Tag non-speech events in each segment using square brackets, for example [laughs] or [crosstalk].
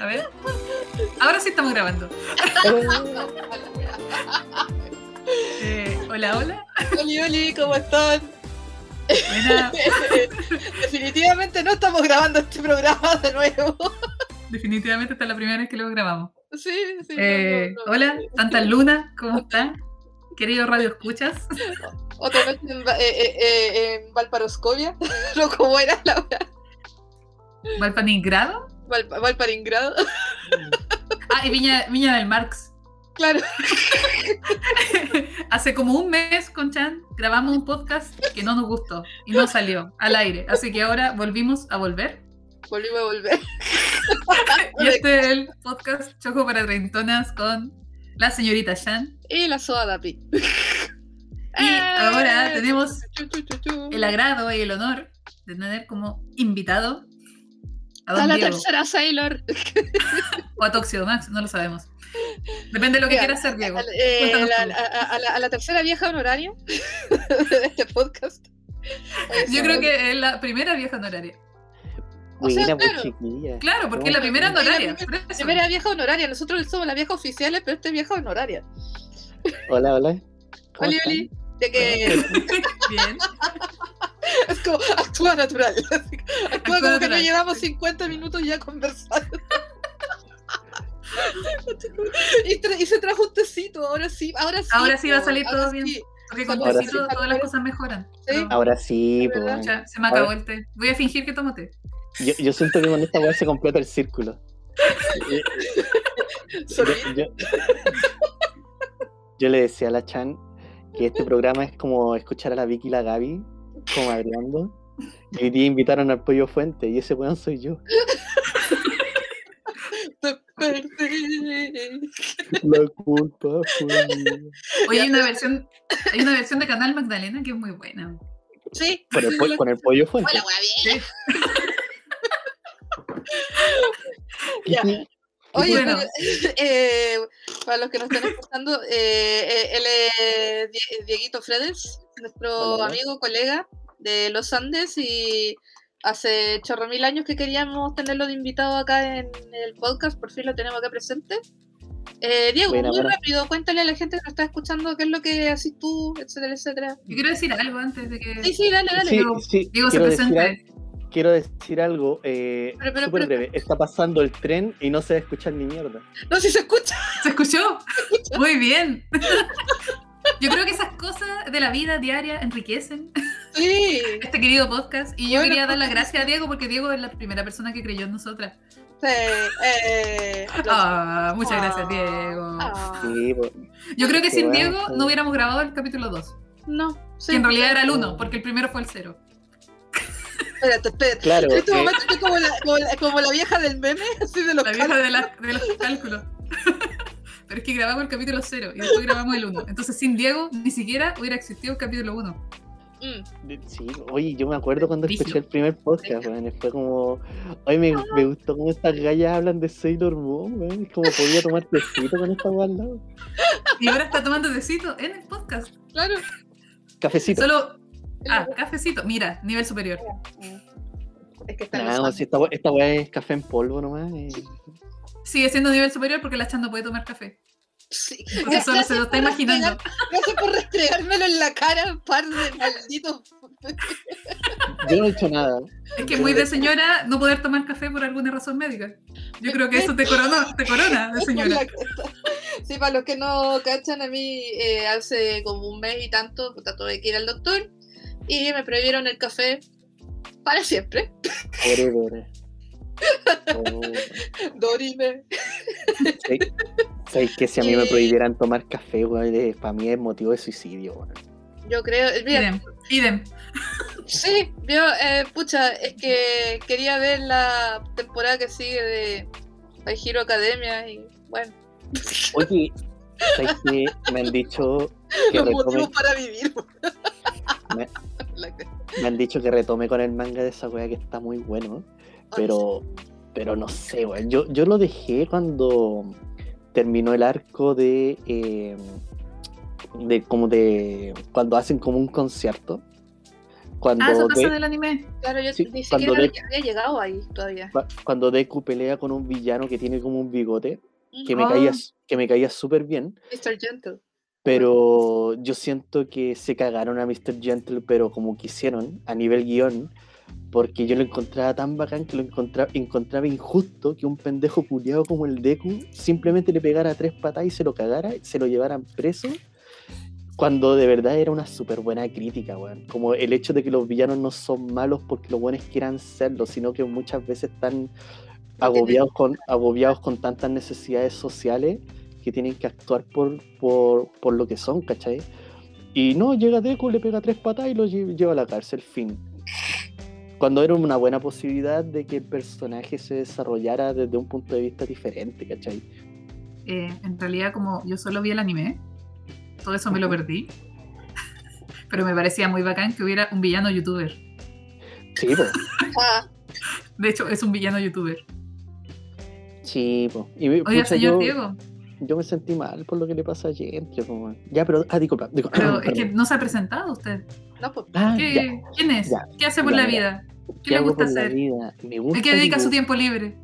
A ver. Ahora sí estamos grabando. Eh, hola, hola. Oli, Oli, ¿cómo están? Buena. [laughs] Definitivamente no estamos grabando este programa de nuevo. Definitivamente esta es la primera vez que lo grabamos. Sí, sí. no, Eh, no, no. hola, Santa Luna, ¿cómo están? Querido Radio Escuchas. Otra vez en, eh, eh, eh, en Valparoscovia. [laughs] No, ¿cómo era la hora? Valpanigrado. Val, Valparingrado. [laughs] Ah, y Viña, Viña del Marx. Claro. [laughs] Hace como un mes con Chan grabamos un podcast que no nos gustó y no salió al aire. Así que ahora volvimos a volver. Volvimos a volver. [laughs] Y este es el podcast Choco para Treintonas con la señorita Chan. Y la soda Dapi. Y ahora tenemos chu, chu. el agrado y el honor de tener como invitado Don la Diego tercera Sailor. o a Toxido Max, no lo sabemos. Depende de lo que quiera hacer, Diego. A, eh, la- a- la, a la tercera vieja honoraria [laughs] de este podcast. Yo creo que es la primera vieja honoraria. O sea, Buena, pues claro. Claro, porque es la primera honoraria. eso. Primera vieja honoraria. Nosotros somos las viejas oficiales, pero esta es vieja honoraria. Hola, hola. ¿Cómo Oli? Oli. De que [laughs] Bien. [laughs] es como actúa natural. [laughs] Actúa como que no llevamos 50 minutos ya conversando. [laughs] y, tra- y se trajo un tecito, ahora sí, ahora sí. Ahora sí va a salir ahora todo bien. sí. Porque con Ahora tecito sí. todas las cosas mejoran. Sí. Pero, Ahora sí, pues. ¿Verdad? bueno. ya, se me acabó el té. Voy a fingir que tomo té. Yo, yo siento que con esta weá se completa el círculo. Yo- yo le decía a la Chan que este programa es como escuchar a la Vicky y la Gaby comadreando. Y hoy día invitaron al pollo fuente y ese weón soy yo. La culpa fue mía. Oye, hay una versión, hay una versión de Canal Magdalena que es muy buena. Sí. Con el, po- con el pollo fuente. Hola, wea, bien. ¿Y Ya. Oye, Bueno. pero, [laughs] eh, para los que nos están escuchando, eh, eh, él es Die- Dieguito Fredes, nuestro Hola. amigo, colega de los Andes y hace chorro mil años que queríamos tenerlo de invitado acá en el podcast, por fin lo tenemos acá presente. Eh, Diego, muy rápido, cuéntale a la gente que nos está escuchando qué es lo que haces tú, etcétera, etcétera. Yo quiero decir algo antes de que Sí, sí, dale, dale. Sí, Diego- sí, Diego se decir presente. Quiero decir algo eh, Pero, pero, súper pero- breve. Está pasando el tren y no se va a escuchar ni mierda. No, si se escucha. ¿Se escuchó? Muy bien. Yo creo que esas cosas de la vida diaria enriquecen Sí. este querido podcast. Y yo Bueno, quería dar las gracias a Diego porque Diego es la primera persona que creyó en nosotras. sí, eh, Ah, muchas gracias, Diego. ah. Sí, pues, Yo creo que sin bueno, Diego no hubiéramos grabado el capítulo 2. No, sí. Que en realidad era el 1, porque el primero fue el 0. Espérate, espérate. claro. En este eh, momento estoy como la, como, la, como la vieja del meme, [laughs] así de los La vieja de, la- de los cálculos. [laughs] Pero es que grabamos el capítulo 0 y después grabamos el 1. Entonces sin Diego ni siquiera hubiera existido el capítulo 1. Mm, sí, oye, yo me acuerdo cuando escuché el primer podcast, weón, y fue como, oye, me, me gustó cómo estas gallas hablan de Sailor Moon, weón, es como podía tomar tecito con esta al lado. Y ahora está tomando tecito en el podcast. claro. Cafecito. Solo. Ah, cafecito. Mira, nivel superior. Es que está los si esta, weá- esta weá es café en polvo nomás. eh. Sigue siendo nivel superior porque la Chan no puede tomar café. Sí. [laughs] Entonces solo se lo está imaginando. Gracias por restregármelo en la cara, par de malditos. Yo no he hecho nada. Es que muy de señora no poder tomar café por alguna razón médica. Yo creo que eso te corona, te corona de [laughs] señora. Sí, para los que no cachan, a mí eh, hace como un mes y tanto, tuve que ir al doctor y me prohibieron el café para siempre. Forever. Oh, [laughs] Dorime. ¿sabes- ¿Sabes que si a mí me prohibieran tomar café, eh, para mí es motivo de suicidio, weón. Yo creo, mira, Idem. Idem. Sí, yo, eh, pucha, es que quería ver la temporada que sigue de My Hero Academia y bueno, Oye, ¿sabes que me han dicho [laughs] que los retome, motivos para vivir. Me- me han dicho que retome con el manga de esa weá que está muy bueno, pero pero no sé, weón. Yo, yo lo dejé cuando terminó el arco de eh, de como de cuando hacen como un concierto. cuando, Ah, eso pasa en el anime. Claro, yo Sí, ni siquiera de- había llegado ahí todavía. cua- cuando Deku pelea con un villano que tiene como un bigote, que me Oh. caía, que me caía súper bien, Mr. Gentle. Pero yo siento que se cagaron a Mr. Gentle, pero como quisieron, a nivel guion, porque yo lo encontraba tan bacán que lo encontraba, encontraba injusto que un pendejo culiado como el Deku simplemente le pegara tres patas y se lo cagara, se lo llevaran preso, cuando de verdad era una súper buena crítica, weón. Como el hecho de que los villanos no son malos porque los buenos quieran serlo, sino que muchas veces están agobiados con, agobiados con tantas necesidades sociales que tienen que actuar por, por, por lo que son, ¿cachai? Y no, llega Deku, le pega tres patas y lo lle- lleva a la cárcel, fin. Cuando era una buena posibilidad de que el personaje se desarrollara desde un punto de vista diferente, ¿cachai? Eh, en realidad, como yo solo vi el anime, todo eso me lo perdí. [laughs] Pero me parecía muy bacán que hubiera un villano youtuber. Sí. [laughs] Ah, De hecho, es un villano youtuber. Sí. Y, Oiga, pucha, señor yo, Diego, yo me sentí mal por lo que le pasa a Gentry, weón. Ya, pero... Ah, disculpa. disculpa, pero es que no se ha presentado usted. no, pues. Ah, ¿Qué- ya. ¿Quién es? ya, ¿Qué hace por la vida? ¿Qué, ¿Qué le gusta hacer? vida? Me gusta ¿A qué dedica su tiempo libre?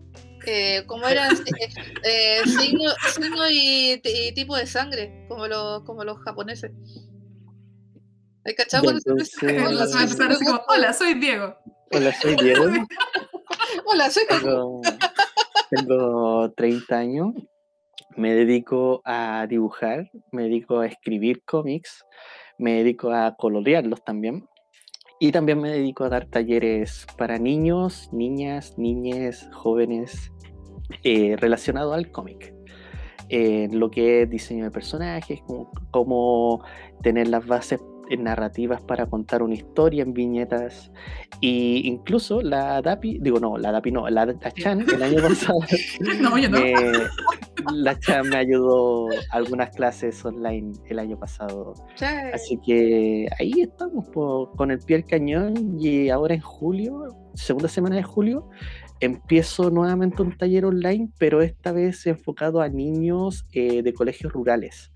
Eh, como era [laughs] eh, eh, signo, signo y, y tipo de sangre, como los, como los japoneses. Hola, como, soy Diego. Hola, soy Diego. [laughs] Hola, soy. Tengo, tengo 30 años. Me dedico a dibujar, me dedico a escribir cómics, me dedico a colorearlos también. Y también me dedico a dar talleres para niños, niñas, niñes, jóvenes eh, relacionado al cómic. Lo que es diseño de personajes, como, cómo tener las bases eh, narrativas para contar una historia en viñetas. Y incluso la DAPI, digo no, la DAPI no, la, la Chan el año [laughs] pasado, No, yo no. me- la Chan me ayudó a algunas clases online el año pasado. Así que ahí estamos po, con el pie al cañón y ahora en julio, segunda semana de julio, empiezo nuevamente un taller online, pero esta vez enfocado a niños eh, de colegios rurales,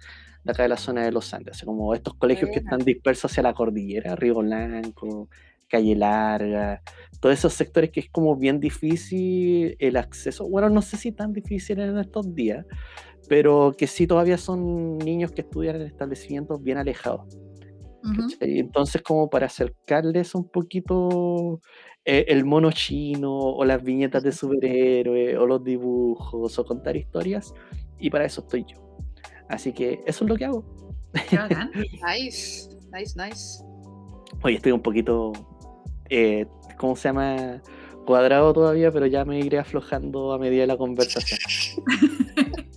de acá de la zona de los Andes, como estos colegios que están dispersos hacia la cordillera, Río Blanco, Calle Larga, todos esos sectores que es como bien difícil el acceso, bueno, no sé si tan difícil en estos días, pero que sí todavía son niños que estudian en establecimientos bien alejados. Ujú. ¿cachai? Entonces, como para acercarles un poquito eh, el mono chino o las viñetas de superhéroes o los dibujos o contar historias, y para eso estoy yo. Así que eso es lo que hago. Qué bacán. [laughs] nice, nice, nice. Hoy estoy un poquito, eh, ¿cómo se llama? Cuadrado todavía, pero ya me iré aflojando a medida de la conversación. [laughs]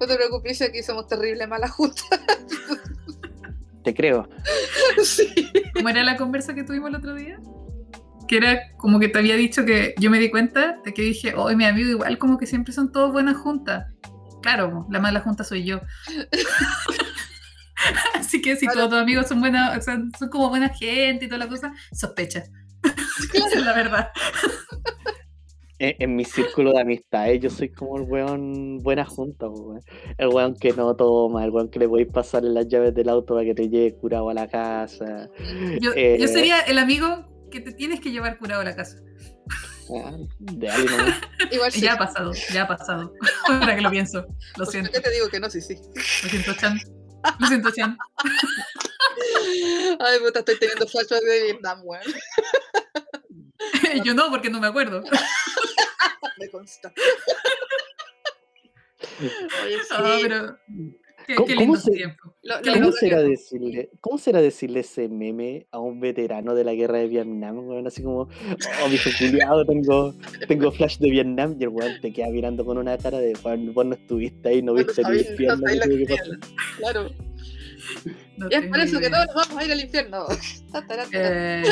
No te preocupes, aquí somos terrible mala junta. [laughs] Te creo. sí. ¿Cómo era la conversa que tuvimos el otro día? Que era como que te había dicho que yo me di cuenta de que dije, hoy mi amigo igual como que siempre son todos buenas juntas. Claro, la mala junta soy yo. [laughs] Así que si Claro. todos tus amigos son buenas, o sea, son como buena gente y toda la cosa, sospecha. Esa es la verdad. En, en mi círculo de amistades, yo soy como el weón buena junta, weón. El weón que no toma, el weón que le podéis pasar las llaves del auto para que te lleve curado a la casa. Yo, Eh, yo sería el amigo que te tienes que llevar curado a la casa. De alguien, ¿no? [laughs] Igual sí. Ya ha pasado, ya ha pasado. [laughs] Ahora que lo pienso. Lo ¿Por siento, qué te digo que no? Sí, sí. lo siento, Chan. Lo siento, Chan. Ay, puta, estoy teniendo flashbacks de Vietnam, weón. [laughs] Yo no, porque no me acuerdo. Me consta. Oye, sí. Ah, pero qué, ¿Cómo- qué cómo lindo se- tiempo. Lo- qué lo- ¿Cómo lindo será, tiempo. decirle, ¿Cómo será decirle ese meme a un veterano de la guerra de Vietnam, weón? Así como, oh, viejo culiado, tengo, tengo flash de Vietnam, y el weón te queda mirando con una cara de, weón, vos no estuviste ahí, no Bueno, viste el infierno. Claro. No Y es por eso que todos nos vamos a ir al infierno. [laughs] Eh,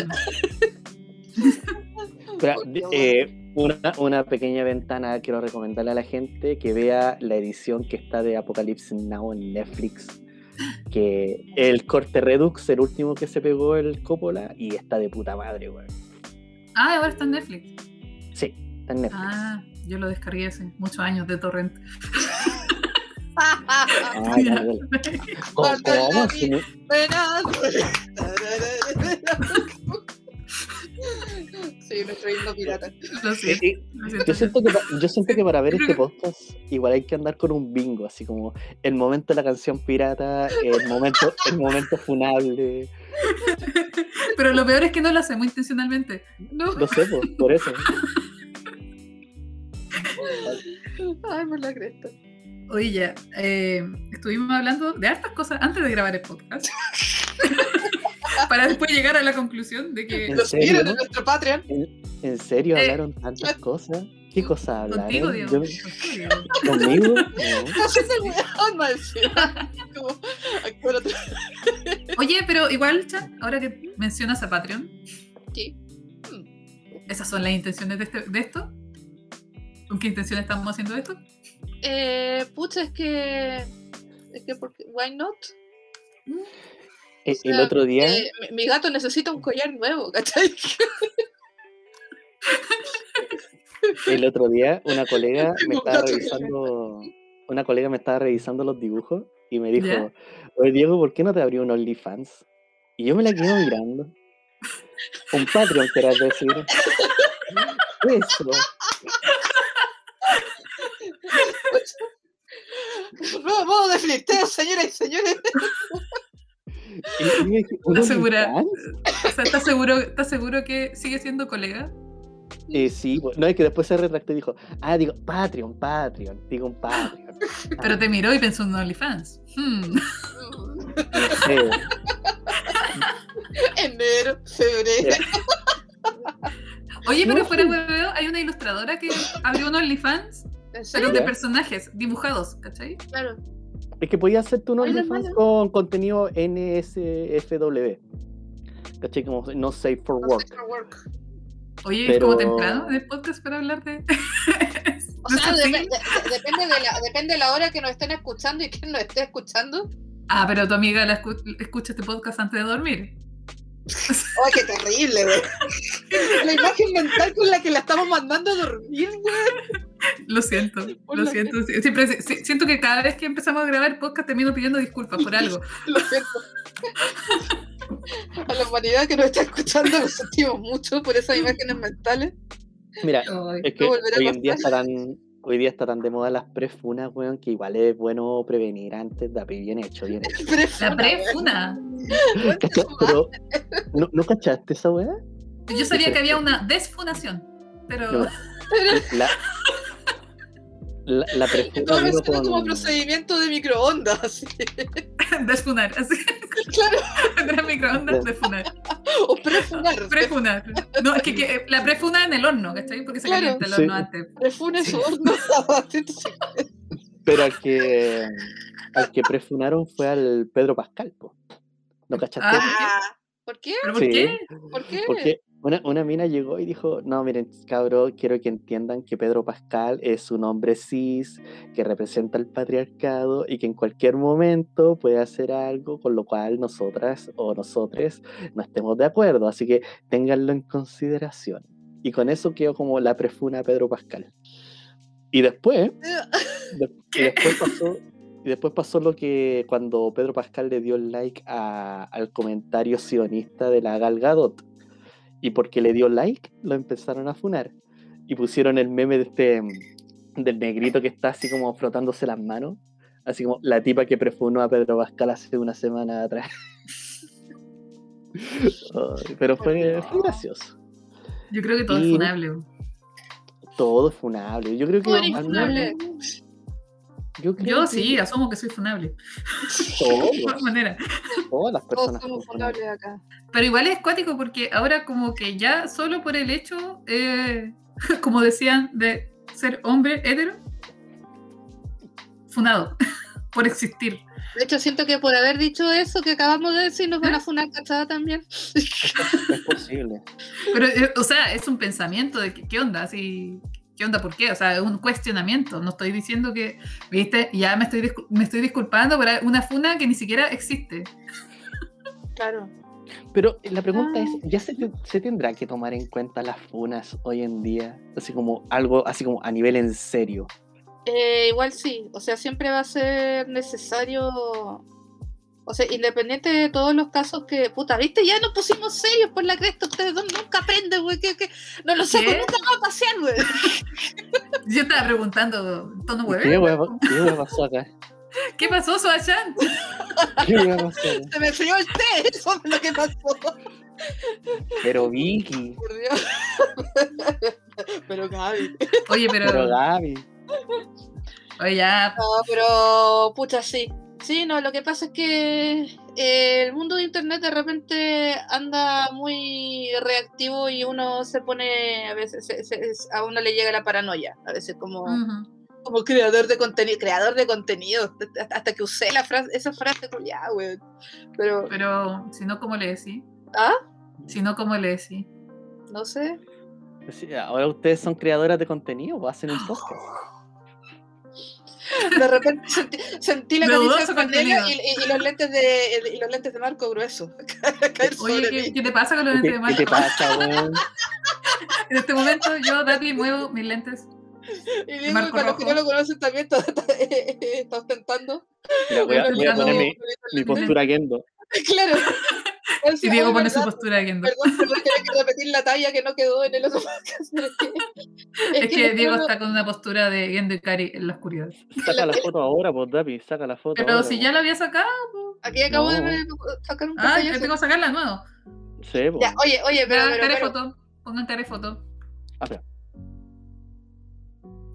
Pero, [laughs] eh, una, una pequeña ventana, quiero recomendarle a la gente que vea la edición que está de Apocalypse Now en Netflix. Que el corte Redux, el último que se pegó el Coppola, y está de puta madre, weón. Ah, ahora está en Netflix. Sí, está en Netflix. Ah, yo lo descargué hace muchos años de torrent. Ah, Ya. dale. [laughs] ¿Cómo? Cómo? [laughs] Sí, nuestro himno pirata. Lo siento, lo siento. Yo siento, que, yo siento que para ver este podcast igual hay que andar con un bingo, así como el momento de la canción pirata, el momento, el momento funable. [laughs] Pero lo peor es que no lo hacemos intencionalmente. No, No sé, pues, por eso. [laughs] ay, por la cresta. Oye, ya, eh, estuvimos hablando de hartas cosas antes de grabar el podcast. [laughs] Para después llegar a la conclusión de que ¿En Los serio? miren en nuestro Patreon. ¿En, en serio Eh, hablaron tantas cosas? ¿Qué cosas hablaron? contigo, Diego. Yo- contigo, Diego. ¿Conmigo? [laughs] No. Otro- Oye, pero igual, Chat, ahora que mencionas a Patreon, Sí. ¿esas son las intenciones de, este- de esto? ¿Con qué intención estamos haciendo esto? Eh, pucha, es que. Es que, porque, why not? Sea, el otro día, Eh, mi, mi gato necesita un collar nuevo, ¿cachai? [laughs] el otro día, una colega me estaba revisando, una colega me estaba revisando los dibujos y me dijo, ¿Ya? oye Diego, ¿por qué no te abrió un OnlyFans? Y yo me la quedo mirando. Un Patreon, querás decir. Eso. [laughs] Nuevo modo de flirteo, señoras y señores. Y yo dije, ¿un [laughs] ¿Estás segura? OnlyFans? O sea, ¿estás seguro, ¿estás seguro que sigue siendo colega? Eh, sí, no, es que después se retractó y dijo, ah, digo, Patreon, Patreon, digo un Patreon. [laughs] Pero te miró y pensó en OnlyFans. Hmm. Eh, [laughs] Enero, febrero. Oye, pero No, fuera de hueveo, hay una ilustradora que abrió un OnlyFans, ¿En pero de personajes dibujados, ¿cachai? Claro. Es que podía hacerte un OnlyFans con contenido NSFW. ¿Cachai? Como no safe for No work. for work. Oye, es Pero- como temprano el podcast para hablar de. [laughs] O ¿No sea, de- depende, de la, depende de la hora que nos estén escuchando y quién nos esté escuchando. Ah, pero tu amiga la escu- escucha este podcast antes de dormir. ¡Ay, qué terrible, güey! La imagen mental con la que la estamos mandando a dormir, güey. Lo siento, lo siento. Siempre siento que cada vez que empezamos a grabar podcast termino pidiendo disculpas por algo. [laughs] Lo siento. A la humanidad que nos está escuchando lo sentimos mucho por esas imágenes mentales. Mira, Ay, es que hoy en día tan, hoy día está tan de moda las prefunas, weón, que igual es bueno prevenir antes de bien hecho, bien hecho. [laughs] La prefuna. [laughs] ¿no, ¿no cachaste esa weá? Yo sabía que había una desfunación, pero No. La, la, la prefuna Todo vino suena como con- procedimiento de microondas. así. [laughs] desfunar, así. [laughs] Claro. Tendrá microondas, desfunar. O prefunar. Prefunar. No, es que, que la prefuna en el horno, ¿cachai? Porque se Claro. calienta el Sí. horno antes. Prefune Sí. su horno [laughs] a 150. Pero al que, al que prefunaron fue al Pedro Pascal, po. ¿No cachaste? Ah? Ah, ¿Por qué? ¿Pero por Sí. qué? ¿Por qué? Porque una, una mina llegó y dijo, no, miren, cabro, quiero que entiendan que Pedro Pascal es un hombre cis, que representa el patriarcado y que en cualquier momento puede hacer algo con lo cual nosotras o nosotres no estemos de acuerdo. Así que ténganlo en consideración. Y con eso quedó como la prefuna Pedro Pascal. Y después, [laughs] de- y después pasó... Y después pasó lo que cuando Pedro Pascal le dio el like a- al comentario sionista de la Gal Gadot. Y porque le dio like, lo empezaron a funar. Y pusieron el meme de este mm, del negrito que está así como frotándose las manos. Así como la tipa que prefunó a Pedro Pascal hace una semana atrás. [laughs] Pero fue, fue gracioso. Yo creo que todo es funable. Todo es funable. Yo creo que. Eres al funable. menos- Yo, creo Yo que sí, asumo que soy funable. todos, [laughs] De todas maneras. todas las Todos personas. somos son funables. acá. Pero igual es cuático porque ahora como que ya solo por el hecho, eh, [laughs] como decían, de ser hombre hetero, funado [laughs] por existir. De hecho, siento que por haber dicho eso que acabamos de decir, nos van a funar cachada también. Es posible. Pero, eh, o sea, es un pensamiento de que, qué onda, así, qué onda, por qué, o sea, es un cuestionamiento. No estoy diciendo que, viste, ya me estoy, me estoy disculpando por una funa que ni siquiera existe. Claro. Pero la pregunta es, Ah. ¿ya se, se tendrá que tomar en cuenta las funas hoy en día? Así como algo, así como a nivel en serio. Eh, igual sí, o sea, siempre va a ser necesario O sea, independiente de todos los casos que, puta, viste, ya nos pusimos serios por la cresta, ustedes dos nunca aprenden, güey, que, que no lo ¿Qué? nunca más a pasear, güey. [laughs] Yo estaba preguntando, tono ¿Qué huevo. hueá qué hueá pasó acá? [laughs] ¿Qué pasó, Soachan? [laughs] ¿Qué pasó? Se me frió el té, eso es lo que pasó. Pero Vicky, Por Dios. Pero Gaby. Oye, pero, pero Gaby. oye, ya, No, pero pucha, sí. Sí, no, lo que pasa es que eh, el mundo de internet de repente anda muy reactivo y uno se pone, a veces, se- se- a uno le llega la paranoia, a veces como, como creador de contenido, creador de contenido, hasta que usé la frase, esa frase, como, ya, güey. Pero, pero si no, ¿cómo le decís? ¿ah? Si no, ¿cómo le decís? No sé. Ahora ustedes son creadoras de contenido o hacen un [gasps] podcast. [laughs] De repente sentí, sentí la franela y, y- y los lentes de y los lentes de marco grueso [laughs] caer Oye, ¿qué, qué te pasa con los ¿Qué, lentes de qué te Marco? pasa? [laughs] En este momento, yo, Dati, muevo mis lentes. Y Diego, Marco para los que no lo conocen también, está, está- está ostentando. Mira, voy, a, voy a poner mi, mi postura Kendo. Claro. Y sí, Diego pone su postura viendo. Perdón, perdón, que hay que repetir la talla que no quedó en el otro podcast. [laughs] Es que, Es que no- Diego no- está con una postura de Gendo y Cari en la oscuridad. Saca [laughs] la foto ahora, pues Dapi, saca la foto Pero ahora, si po. ya lo había sacado, Aquí acabo No. de sacar un ah, que tengo que sacarla de nuevo. Sí, po. Ya, oye, oye, pero, pero, cara pero- foto. Pongan cara foto. Ah.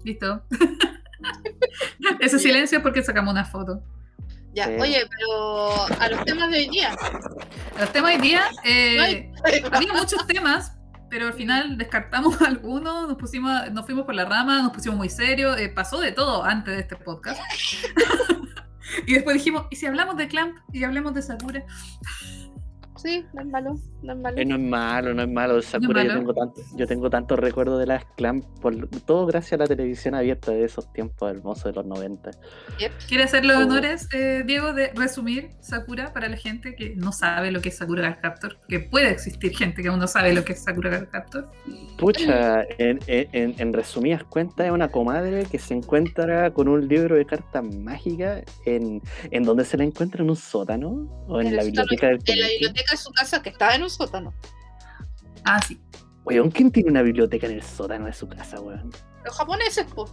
Listo. [laughs] Ese silencio es porque sacamos una foto. Ya, Sí. oye, pero a los temas de hoy día. Los temas hoy día, eh, había muchos temas, pero al final descartamos [laughs] algunos, nos pusimos, nos fuimos por la rama, nos pusimos muy serios, eh, pasó de todo antes de este podcast. [laughs] y después dijimos, ¿y si hablamos de Clamp y hablamos de Sakura? Sí, no es malo, no es malo. Eh, no es malo, no es malo. Sakura, yo malo. tengo tanto, yo tengo tantos recuerdos de las clan, por todo gracias a la televisión abierta de esos tiempos hermosos de los 90. Yep. ¿Quieres hacer los Oh. honores, eh, Diego, de resumir Sakura para la gente que no sabe lo que es Sakura Card Captor? Que puede existir gente que aún no sabe lo que es Sakura Card Captor. Pucha, en, en- en- en resumidas cuentas, es una comadre que se encuentra con un libro de cartas mágicas en, en donde se la encuentra en un sótano o en, En la biblioteca del En la biblioteca de su casa, que estaba en un sótano. Ah, sí. Weón, ¿quién tiene una biblioteca en el sótano de su casa, weón? Los japoneses, pues.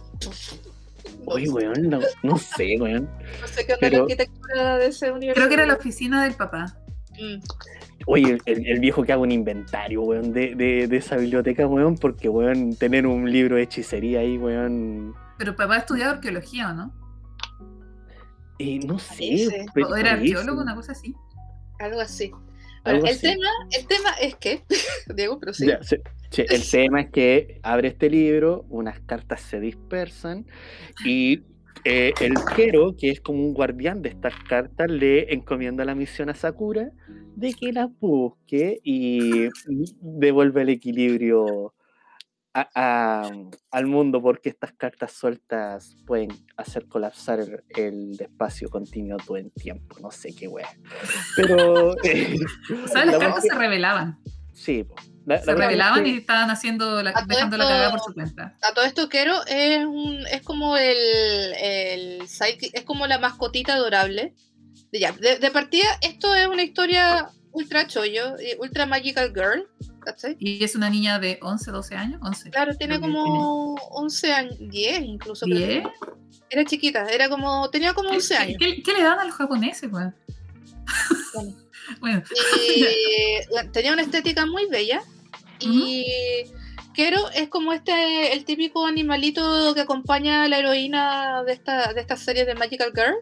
Oye, weón, no, no sé, weón. No sé qué onda pero- la arquitectura de ese universo. Creo que era la oficina del papá. Mm. Oye, el, el viejo que haga un inventario, weón, de, de, de esa biblioteca, weón, porque, weón, tener un libro de hechicería ahí, weón. Pero papá estudiaba arqueología, ¿o no? Y no sé. Pe- O era arqueólogo, una cosa así. Algo así. Bueno, el, así. tema, el tema es que. [laughs] Diego, pero sí. Ya, sí, sí, el tema es que abre este libro, unas cartas se dispersan y eh, el Kero, que es como un guardián de estas cartas, le encomienda la misión a Sakura de que las busque y devuelve el equilibrio a- a- al mundo porque estas cartas sueltas pueden hacer colapsar el, el espacio continuo todo el tiempo, no sé qué wea. Pero... [laughs] eh, O sea, las la cartas se revelaban. Sí. La- la Se revelaban que- y estaban haciendo la, dejando la cagada por su cuenta. A todo esto, Kero es, un, es como el, es como la mascotita adorable. De, ya, de, de partida, esto es una historia ultra chollo, eh, ultra magical girl. ¿Cachai? Y es una niña de 11, 12 años. 11. Claro, tiene como 11 años, 10 incluso. creo. ¿Diez? Era chiquita, era como, tenía como 11 ¿Qué, años. qué- qué le dan a los japoneses, weón? Bueno. [laughs] bueno, Y tenía una estética muy bella. Y Kero es como este, el típico animalito que acompaña a la heroína de esta, de estas series de Magical Girl.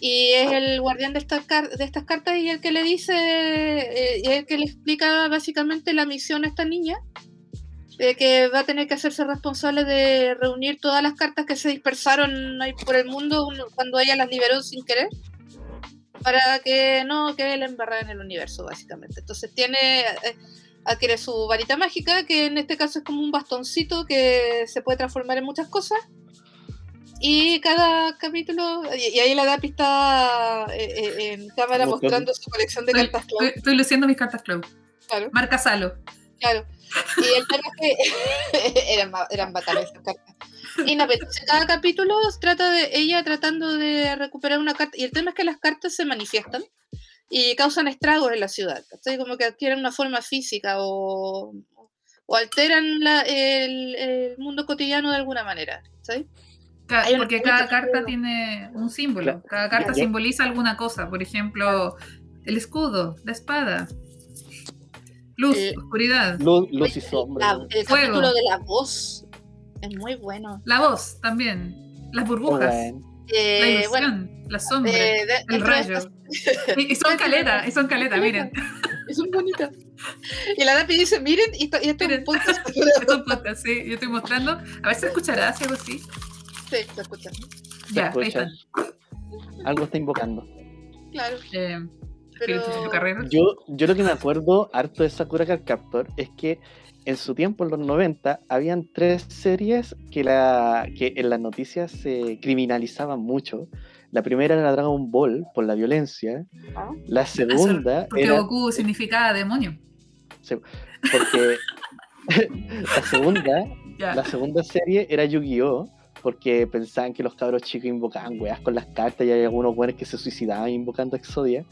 Y es el guardián de estas, cartas y el que le dice, eh, y el que le explica básicamente la misión a esta niña. De que va a tener que hacerse responsable de reunir todas las cartas que se dispersaron por el mundo cuando ella las liberó sin querer para que no quede la embarrada en el universo, básicamente. Entonces tiene, eh, adquiere su varita mágica, que en este caso es como un bastoncito que se puede transformar en muchas cosas. Y cada capítulo, y, y ahí la Dapi está eh, eh, en cámara mostrando su colección de estoy, cartas estoy, clave. estoy luciendo mis cartas club. Claro, Marca Salo. claro. Y el tema es que [laughs] eran, ma- eran bacanas esas cartas. inapetecible. Cada capítulo trata de ella tratando de recuperar una carta. Y el tema es que las cartas se manifiestan y causan estragos en la ciudad. ¿cachai? Como que adquieren una forma física o, o alteran la- el, el mundo cotidiano de alguna manera. ¿cachai? Ca- Hay una Porque cada carta tiene un símbolo. Claro. Cada carta Ya. simboliza alguna cosa. Por ejemplo, el escudo, la espada, luz, Eh, oscuridad, Luz, luz y sombra. La- el Fuego. capítulo de la voz es muy bueno. la voz también, las burbujas, Bueno, la Eh, bueno, ilusión, la sombra, eh, de- el rayo. estas- [laughs] Y, y son [laughs] caleta, y son caleta, miren. Y son bonitas. Y la Dapi dice, miren, y esto, y esto es Miren. un podcast. Es un [laughs] podcast, sí, yo estoy mostrando. A ver si se escuchará, si algo así. Sí, se escucha. se Ya, escucha. Algo está invocando. Claro, Eh, pero... Yo, yo lo que me acuerdo harto de Sakura Card Captor es que en su tiempo, en los 90, habían tres series que, la, que en las noticias se criminalizaban mucho. La primera era Dragon Ball por la violencia. Ah. La segunda Porque era Goku significa demonio. porque [laughs] la segunda, la segunda serie era Yu-Gi-Oh! Porque pensaban que los cabros chicos invocaban weas con las cartas y hay algunos buenos que se suicidaban invocando Exodia.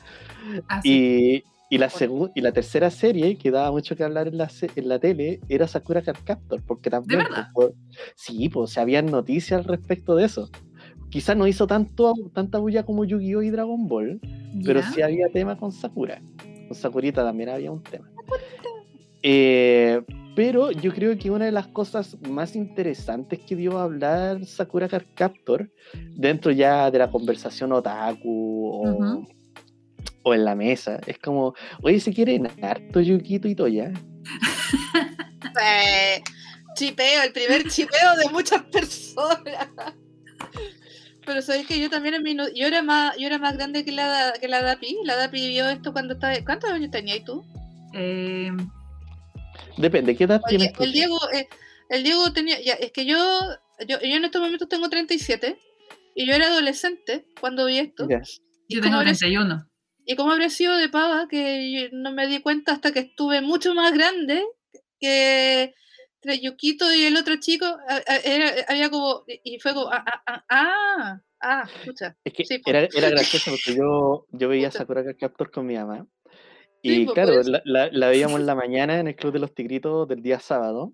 Así. Y, y, la y la tercera serie que daba mucho que hablar en la, en la tele era Sakura Card Captor, porque también... verdad? pues, sí, pues se habían noticias al respecto de eso. Quizás no hizo tanto, tanta bulla como Yu-Gi-Oh! y Dragon Ball, pero sí había tema con Sakura. Con Sakurita también había un tema. Eh, pero yo creo que una de las cosas más interesantes que dio a hablar Sakura Card Captor, dentro ya de la conversación otaku o, en la mesa, es como, oye, si quieren harto Yukito y Toya. Eh, [laughs] chipeo, el primer chipeo de muchas personas. Pero sabéis que yo también en mi no- yo era más, yo era más grande que la que la Dapi. La Dapi vio esto cuando estaba. ¿Cuántos años tenías tú? Eh, Depende, ¿qué edad Oye, tienes tú? el Diego, eh, el Diego tenía, ya, es que yo, yo, yo en estos momentos tengo 37 y yo era adolescente cuando vi esto. ¿Y yo tengo habría- 31. ¿Y cómo habría sido de pava que yo no me di cuenta hasta que estuve mucho más grande que entre Yukito y el otro chico era, había como y fue como ah ah ah ah, ah, escucha Es que Sí, po. era, era gracioso porque yo, yo veía Puta. Sakura Captor con mi mamá. Sí, Y po, claro, la, la- la veíamos en la mañana en el Club de los Tigritos del día sábado,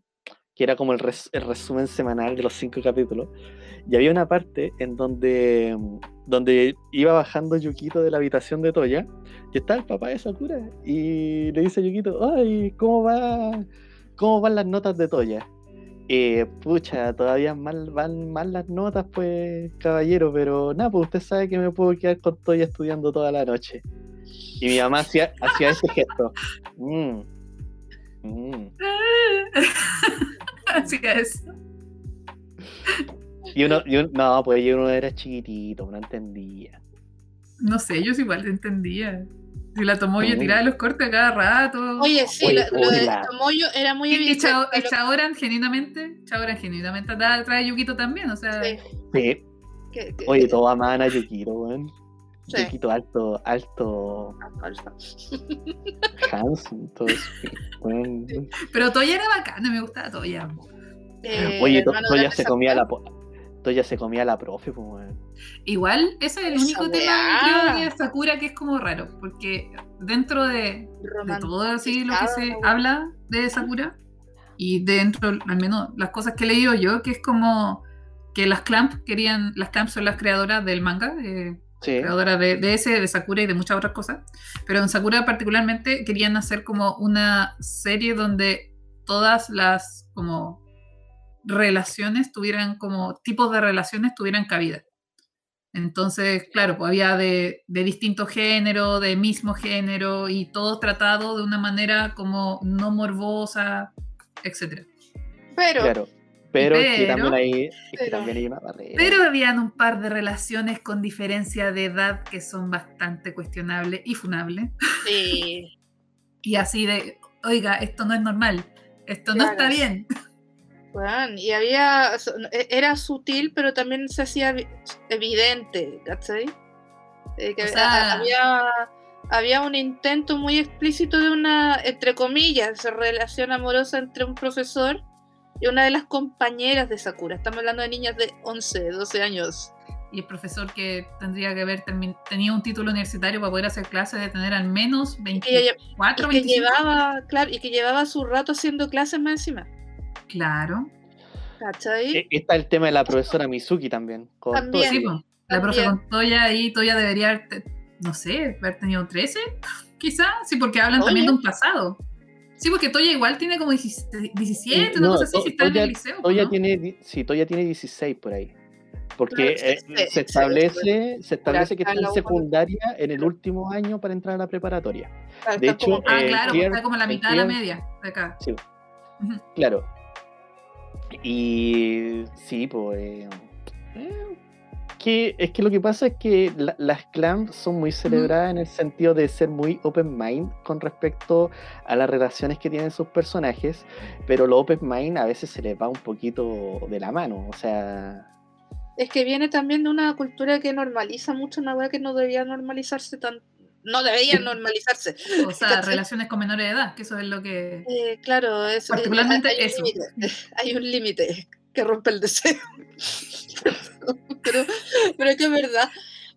que era como el, res- el resumen semanal de los cinco capítulos. Y había una parte en donde, mm, donde iba bajando Yukito de la habitación de Toya y está el papá de Sakura. Y le dice a Yukito, ay, ¿cómo va? ¿Cómo van las notas de Toya? Eh, pucha, todavía mal, van mal las notas, pues, caballero, pero nada, pues usted sabe que me puedo quedar con Toya estudiando toda la noche. Y mi mamá hacía, hacía ese gesto. Mm, mm. [laughs] Así es. Y uno, y uno- no, pues yo uno era chiquitito, no entendía. No sé, yo igual te entendía. Si la tomó yo Mm. tiraba los cortes a cada rato. oye sí Oye, lo oye, de Tomoyo era muy y, y, evidente Chao- y pero- Chaoran genuinamente, Chaoran genuinamente andaba detrás de Yukito también, o sea, sí, Sí, que- que- oye, todo amaban a Yukito, weón. Sí. Yukito alto, alto, [laughs] todo eso, weón. pero Toya era bacana, me gustaba Toya. Eh, Oye, To- Toya se comía la Toya se comía la profe, pues. Igual, ese es el Esa único tema weá. creo, de Sakura que es como raro, porque dentro de, de todo así lo que se habla de Sakura, y dentro, al menos las cosas que he leído yo, que es como que las Clamp querían, las Clamp son las creadoras del manga, eh, Sí, creadoras de, de ese, de Sakura y de muchas otras cosas, pero en Sakura particularmente querían hacer como una serie donde todas las como relaciones tuvieran como tipos de relaciones tuvieran cabida. Entonces, claro, pues había de, de distinto género, de mismo género y todo tratado de una manera como no morbosa, etc. pero claro. Pero, que también hay, que pero- también hay una barrera. Pero habían un par de relaciones con diferencia de edad que son bastante cuestionables y funables. sí, [laughs] Y así de, oiga, esto no es normal, esto no está bien. weón, y había e- era sutil pero también se hacía vi- evidente ¿cachai? Eh, que O sea- había había un intento muy explícito de una entre comillas relación amorosa entre un profesor y una de las compañeras de Sakura. Estamos hablando de niñas de 11, 12 años. Y el profesor que tendría que haber tenido un título universitario para poder hacer clases de tener al menos 24, y que, llevaba, claro, y que llevaba su rato haciendo clases más encima. Claro. ¿Cachai? E, está el tema de la profesora Mizuki también. también, sí, la profe con Toya y Toya debería haber, no sé, haber tenido 13, quizás, sí, porque hablan también de un pasado. Sí, porque Toya igual tiene como 17, no, sé si está en el liceo. Toya tiene, sí, Toya tiene 16 por ahí. Porque eh, se establece, se establece que está en secundaria en el último año para entrar a la preparatoria. de hecho, ah, eh, claro, está como la mitad de la media de acá. Sí. Claro. Y sí, pues. Eh, que, es que lo que pasa es que las clams son muy celebradas en el sentido de ser muy open mind con respecto a las relaciones que tienen sus personajes, pero lo open mind a veces se les va un poquito de la mano, o sea... Es que viene también de una cultura que normaliza mucho una weá que no debía normalizarse tan, no debería normalizarse. O sea, relaciones con menores de edad, que eso es lo que. Eh, claro, eso. Particularmente hay, eso. [laughs] hay un límite que rompe el deseo. [laughs] pero, pero es que es verdad.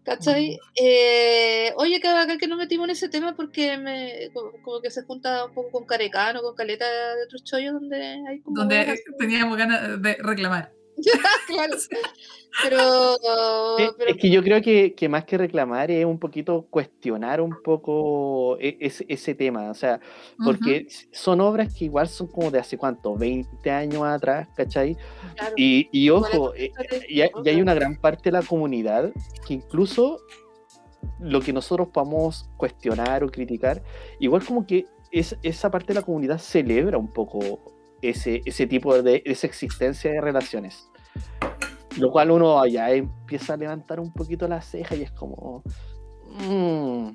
¿Cachai? Eh, oye, que acá que no metimos en ese tema porque me, como, que se junta un poco con Carecano, con Caleta de otros chollos donde hay como. Donde teníamos ganas de reclamar. [laughs] claro. Pero, Es que yo creo que, más que reclamar es un poquito cuestionar un poco e, ese, ese tema, o sea, porque son obras que igual son como de hace cuánto, 20 años atrás, ¿cachai? Y, ojo, eh, y, hay una gran parte de la comunidad que incluso lo que nosotros podamos cuestionar o criticar, igual como que es, esa parte de la comunidad celebra un poco ese, ese tipo de esa existencia de relaciones. Lo cual uno ya empieza a levantar un poquito la ceja y es como. Mmm,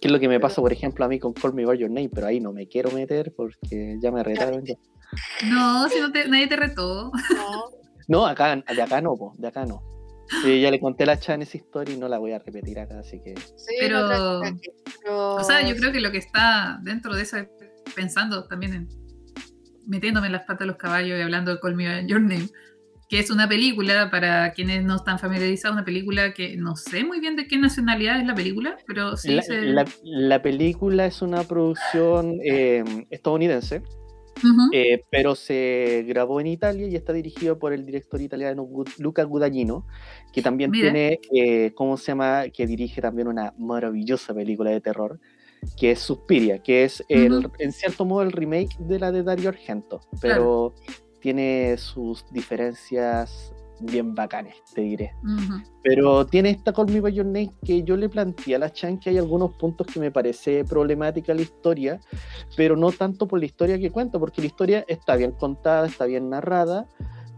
¿Qué es lo que me pasa, por ejemplo, a mí con Call Me By Your Name? Pero ahí no me quiero meter porque ya me retaron. No, si no te, nadie te retó. [laughs] No, acá, de acá no, de acá no. ya le conté la chan esa historia y no la voy a repetir acá, así que. pero, O sea, yo creo que lo que está dentro de eso, pensando también en. metiéndome en las patas de los caballos y hablando de Call Me By Your Name que es una película, para quienes no están familiarizados, una película que no sé muy bien de qué nacionalidad es la película, pero sí la, se... la, película es una producción eh, estadounidense, eh, pero se grabó en Italia y está dirigido por el director italiano Luca Guadagnino, que también tiene, eh, ¿cómo se llama? Que dirige también una maravillosa película de terror, que es Suspiria, que es el, en cierto modo el remake de la de Dario Argento, pero tiene sus diferencias bien bacanes, te diré. Pero tiene esta Call Me By Your Name que yo le planteé a la Chan que hay algunos puntos que me parece problemática la historia, pero no tanto por la historia que cuenta, porque la historia está bien contada, está bien narrada,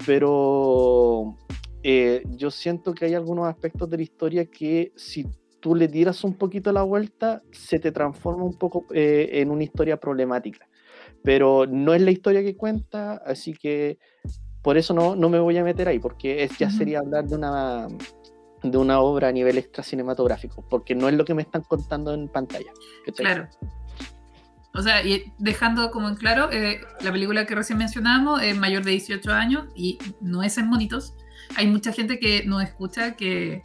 pero eh, yo siento que hay algunos aspectos de la historia que si tú le tiras un poquito la vuelta, se te transforma un poco eh, en una historia problemática pero no es la historia que cuenta, así que por eso no, no me voy a meter ahí, porque es, ya sería hablar de una, de una obra a nivel extra cinematográfico, porque no es lo que me están contando en pantalla. Claro. O sea, y dejando como en claro, eh, la película que recién mencionamos es mayor de 18 años y no es en monitos. Hay mucha gente que no escucha que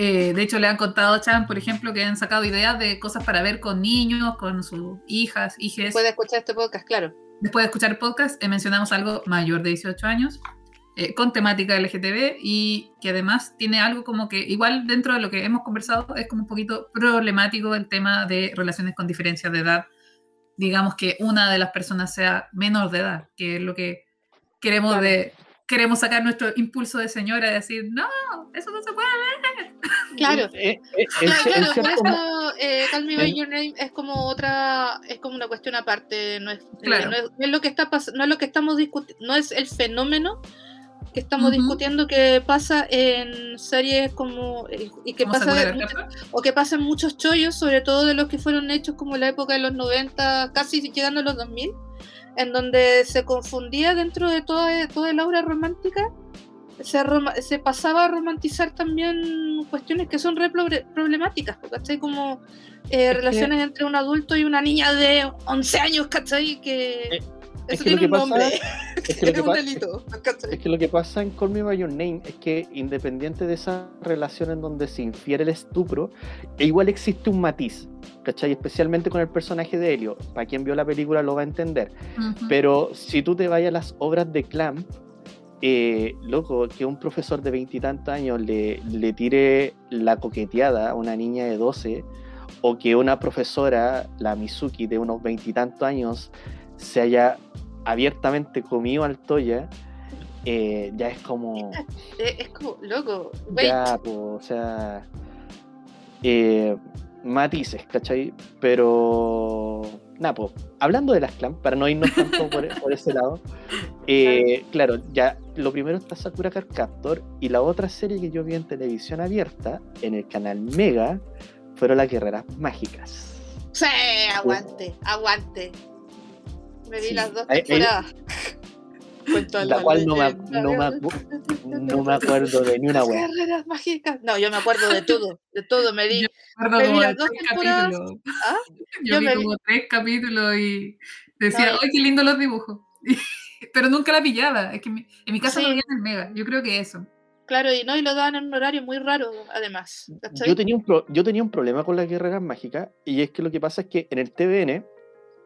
eh, de hecho, le han contado a Chan, por ejemplo, que han sacado ideas de cosas para ver con niños, con sus hijas, hijes. Después de escuchar este podcast, claro. Después de escuchar el podcast, eh, mencionamos algo mayor de 18 años, eh, con temática LGTB y que además tiene algo como que, igual dentro de lo que hemos conversado, es como un poquito problemático el tema de relaciones con diferencias de edad. Digamos que una de las personas sea menor de edad, que es lo que queremos de queremos sacar nuestro impulso de señora y decir, no, eso no se puede ver. Claro, eh, eh, claro, por eso eh, Call Me By Your Name es como otra, es como una cuestión aparte, no es, no es, lo que está no es lo que estamos discutiendo, no es el fenómeno que estamos discutiendo que pasa en series como y que pasa o que pasa en muchos chollos, sobre todo de los que fueron hechos como en la época de los 90, casi llegando a los 2000 en donde se confundía dentro de toda, toda el aura romántica, se, se pasaba a romantizar también cuestiones que son re problemáticas, ¿cachai? Como eh, relaciones entre un adulto y una niña de 11 años, ¿cachai? Que... Eh, Eso tiene un nombre. Es que, [laughs] lo Es que un pa- delito. ¿cachai? es que lo que pasa en Call Me By Your Name es que independiente de esa relación en donde se infiere el estupro, e igual existe un matiz, ¿cachai? Especialmente con el personaje de Helio. Para quien vio la película lo va a entender. Pero si tú te vayas a las obras de Clam, eh, loco, que un profesor de veintitantos años le, le tire la coqueteada a una niña de 12, o que una profesora, la Mizuki, de unos veintitantos años, se haya abiertamente comido al Toya, eh, ya es como. [laughs] Es como, loco. Wait. Ya, po, o sea. eh, matices, ¿cachai? Pero. Nada, po, hablando de las clan, para no irnos tanto por, [laughs] por ese lado, eh, claro, ya lo primero está Sakura Card Captor y la otra serie que yo vi en televisión abierta, en el canal Mega, fueron las Guerreras Mágicas. Sí, aguante, aguante. Me vi Sí. las dos temporadas. [laughs] La cual no me, no, me, no me acuerdo de ni una Las wea. guerreras mágicas. No, yo me acuerdo de todo, de todo. Me [laughs] di. Yo Recuerdo me vi como las de dos tres temporadas. capítulos. ¿Ah? [laughs] Yo, Yo vi me como tres capítulos y decía, No, ¡ay, qué lindo los dibujos! Pero nunca la pillaba. Es que en mi, en mi casa Sí. lo veían en Mega. Yo creo que eso. Claro, y no, y lo daban en un horario muy raro, además. Yo tenía, un pro- yo tenía un problema con las guerreras mágicas y es que lo que pasa es que en el TVN,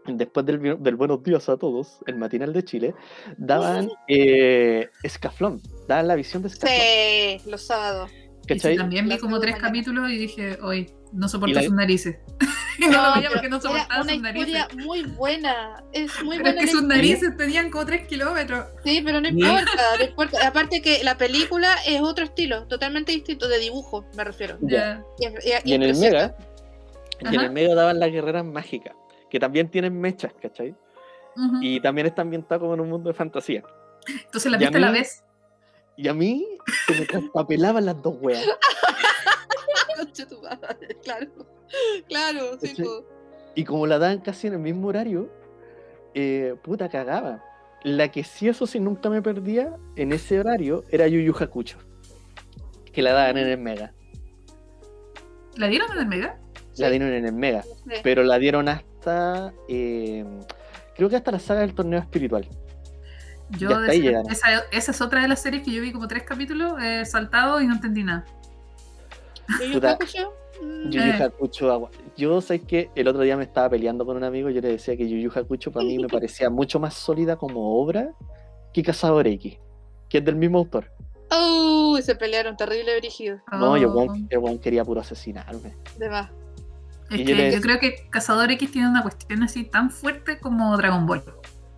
después del, del Buenos Días a Todos, el matinal de Chile, daban eh, Escaflón, daban la visión de Escaflón. Sí, los sábados. Y también vi como tres capítulos y dije, hoy no soporto Y la- sus narices. [laughs] no, lo veía pero porque no soportaba una sus narices. historia muy buena. Es muy Pero es buena. que sus historia. narices tenían como tres kilómetros. Sí, pero no importa, no importa. Aparte que la película es otro estilo, totalmente distinto, de dibujo, me refiero. Y, y- Y en el. Mega, y en el Mega daban las guerreras mágicas, que también tienen mechas, ¿cachai? Ujú. Y también está ambientado como en un mundo de fantasía. Entonces la viste a la vez. Y a mí se me traspapelaban las dos weas. [laughs] Claro. Claro, sí. Y como la daban casi en el mismo horario, eh, puta cagaba. La que sí, eso sí, nunca me perdía en ese horario era Yu Yu Hakucho. Que la daban en el Mega. ¿La dieron en el Mega? La dieron en el Mega. Sí. Pero la dieron hasta. Eh, creo que hasta la saga del torneo espiritual. Yo Ya hasta de ahí esa, esa, esa es otra de las series que yo vi como tres capítulos eh, saltado y no entendí nada. ¿Y Hakusho? Mm, Yu Yu Eh. Yo sé que el otro día me estaba peleando con un amigo y yo le decía que Yu Yu Hakucho para mí me [laughs] parecía mucho más sólida como obra que Cazador X, que es del mismo autor. Oh, se pelearon terrible brígido. No, y el Oh. el quería puro asesinarme. De más. Es Y que yo creo que Cazador X tiene una cuestión así tan fuerte como Dragon Ball.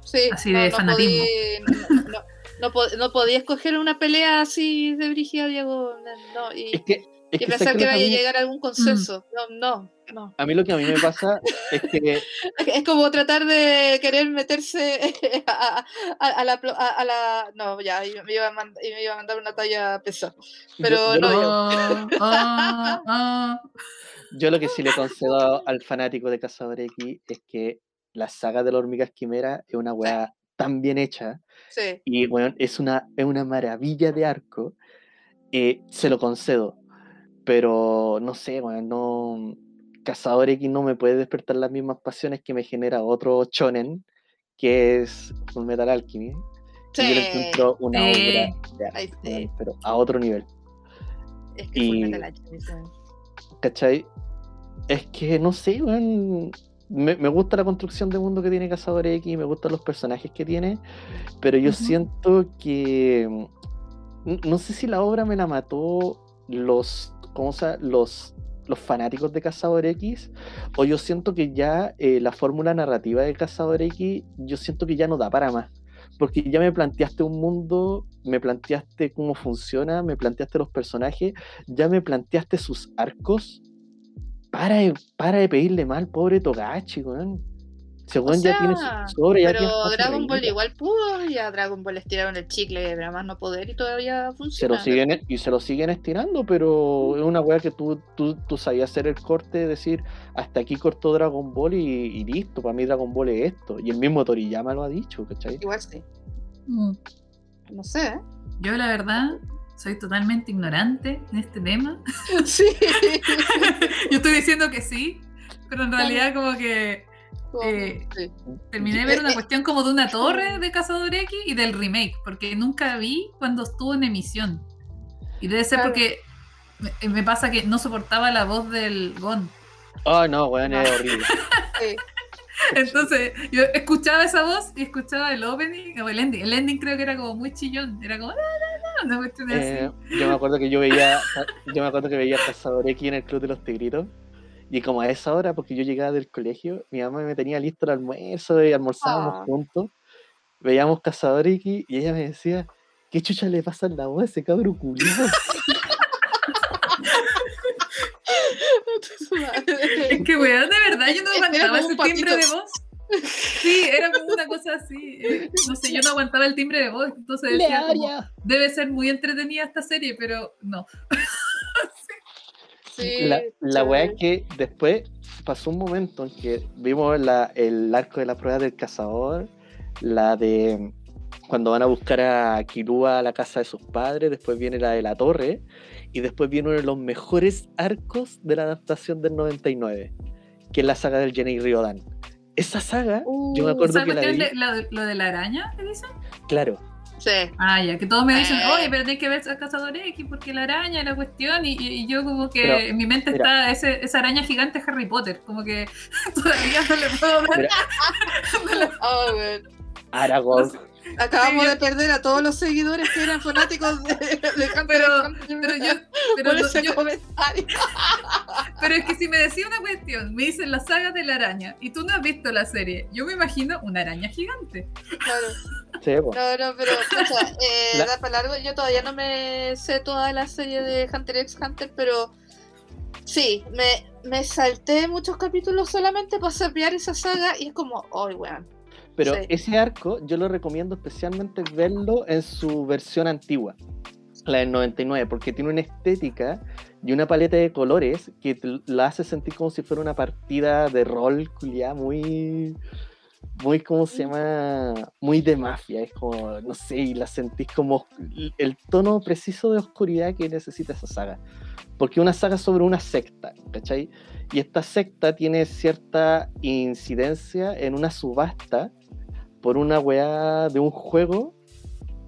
Sí, Así de fanatismo. podí- no, no, no no podía escoger una pelea así de brígida, Diego. No, y, Es que, es y que, pensar ¿sabes que vaya a mí, llegar a algún consenso. No, no, no. a mí lo que a mí me pasa es que Es como tratar de querer meterse [laughs] a, a- a la, plo- a, a la... No, ya, y me iba a, mand- y me iba a mandar una talla pesada. Pero yo, yo no, yo. Oh, oh, oh. Yo lo que sí le concedo al fanático de Cazador X es que la saga de la hormiga esquimera es una weá tan bien hecha Sí, y weón, es una, es una maravilla de arco. eh, se lo concedo. Pero no sé, weón, no. Cazador X no me puede despertar las mismas pasiones que me genera otro shonen, que es Full Metal Alchemy. que yo le Sí. encuentro una Sí. obra de arte, sí. weón, pero a otro nivel. es que Y-. ¿Cachai? Es que no sé, weón. Me, me gusta la construcción de mundo que tiene Cazador X, me gustan los personajes que tiene, pero yo siento que. mm, No sé si la obra me la mató los. ¿Cómo se? Los, los fanáticos de Cazador X, o yo siento que ya eh, la fórmula narrativa de Cazador X, yo siento que ya no da para más. Porque ya me planteaste un mundo, me planteaste cómo funciona, me planteaste los personajes, ya me planteaste sus arcos. Para de, para de pedirle mal, pobre Togachi, weón. Weón ya tiene su, ya tiene Pero Dragon Ball igual pudo, y a Dragon Ball les tiraron el chicle de más no poder y todavía se funciona. lo siguen y se lo siguen estirando, pero es una weá que tú, tú, tú sabías hacer el corte, decir hasta aquí cortó Dragon Ball y, y listo, para mí Dragon Ball es esto. Y el mismo Toriyama lo ha dicho, ¿cachai? Igual sí. Mm. No sé. ¿eh? Yo la verdad soy totalmente ignorante en este tema. [laughs] sí. [laughs] Yo estoy diciendo que sí, pero en realidad como que Eh, Sí. terminé de ver una cuestión como de una torre de Cazador X y del remake, porque nunca vi cuando estuvo en emisión. Y debe ser Claro. porque me, me pasa que no soportaba la voz del Gon. Oh, no, weón, es horrible. [laughs] Sí. Entonces, yo escuchaba esa voz y escuchaba el opening o el ending. El ending creo que era como muy chillón. Era como. "La, la, la", una cuestión así. Eh, yo me acuerdo que yo veía, yo me acuerdo que veía Cazador X en el Club de los Tigritos. Y como a esa hora, porque yo llegaba del colegio, mi mamá me tenía listo el almuerzo y almorzábamos Ah. juntos. Veíamos Cazador X y ella me decía, ¿qué chucha le pasa en la voz a ese cabro culiado? [laughs] Es que, weón, de verdad, yo no aguantaba ese timbre de voz. [laughs] Sí, era como una cosa así. eh, No sé, yo no aguantaba el timbre de voz. Entonces decía, como, debe ser muy entretenida esta serie, pero no. [laughs] Sí, La, la weá es que después pasó un momento en que vimos la- el arco de la prueba del cazador, la de cuando van a buscar a Kirua a la casa de sus padres, después viene la de la torre, y después viene uno de los mejores arcos de la adaptación del 99, que es la saga del Jenny Ryodan. Esa saga, yo me Uh, acuerdo ¿Esa que la cuestión vi, de, lo de la araña, ¿te dicen? claro, Sí. Ah, ya, que todos me dicen, Eh. oye, pero tenés que ver a Cazador X porque la araña es la cuestión. Y, y- y yo, como que Pero, en mi mente mira. está ese, esa araña gigante Harry Potter. Como que [laughs] todavía no le puedo. Mira. [laughs] no le- Oh. Aragorn, Acabamos Sí, de perder a todos los seguidores que eran fanáticos de, de Hunter Pero- x Hunter pero yo. Pero, por no- ese yo- comentario. [laughs] pero es que si me decía una cuestión, me dicen la saga de la araña y tú no has visto la serie, yo me imagino una araña gigante. Claro. sí, po. No, no, pero pucha, eh, La- da para largo. Yo todavía no me sé toda la serie de Hunter x Hunter, pero sí, me, me salté muchos capítulos solamente para sapear esa saga y es como, ¡ay, weón! Pero Sí. ese arco yo lo recomiendo especialmente verlo en su versión antigua, la del 99, porque tiene una estética y una paleta de colores que la hace sentir como si fuera una partida de rol culiá muy muy como se llama muy de mafia es como no sé y la sentís como el tono preciso de oscuridad que necesita esa saga porque una saga sobre una secta ¿cachai? y esta secta tiene cierta incidencia en una subasta por una weá de un juego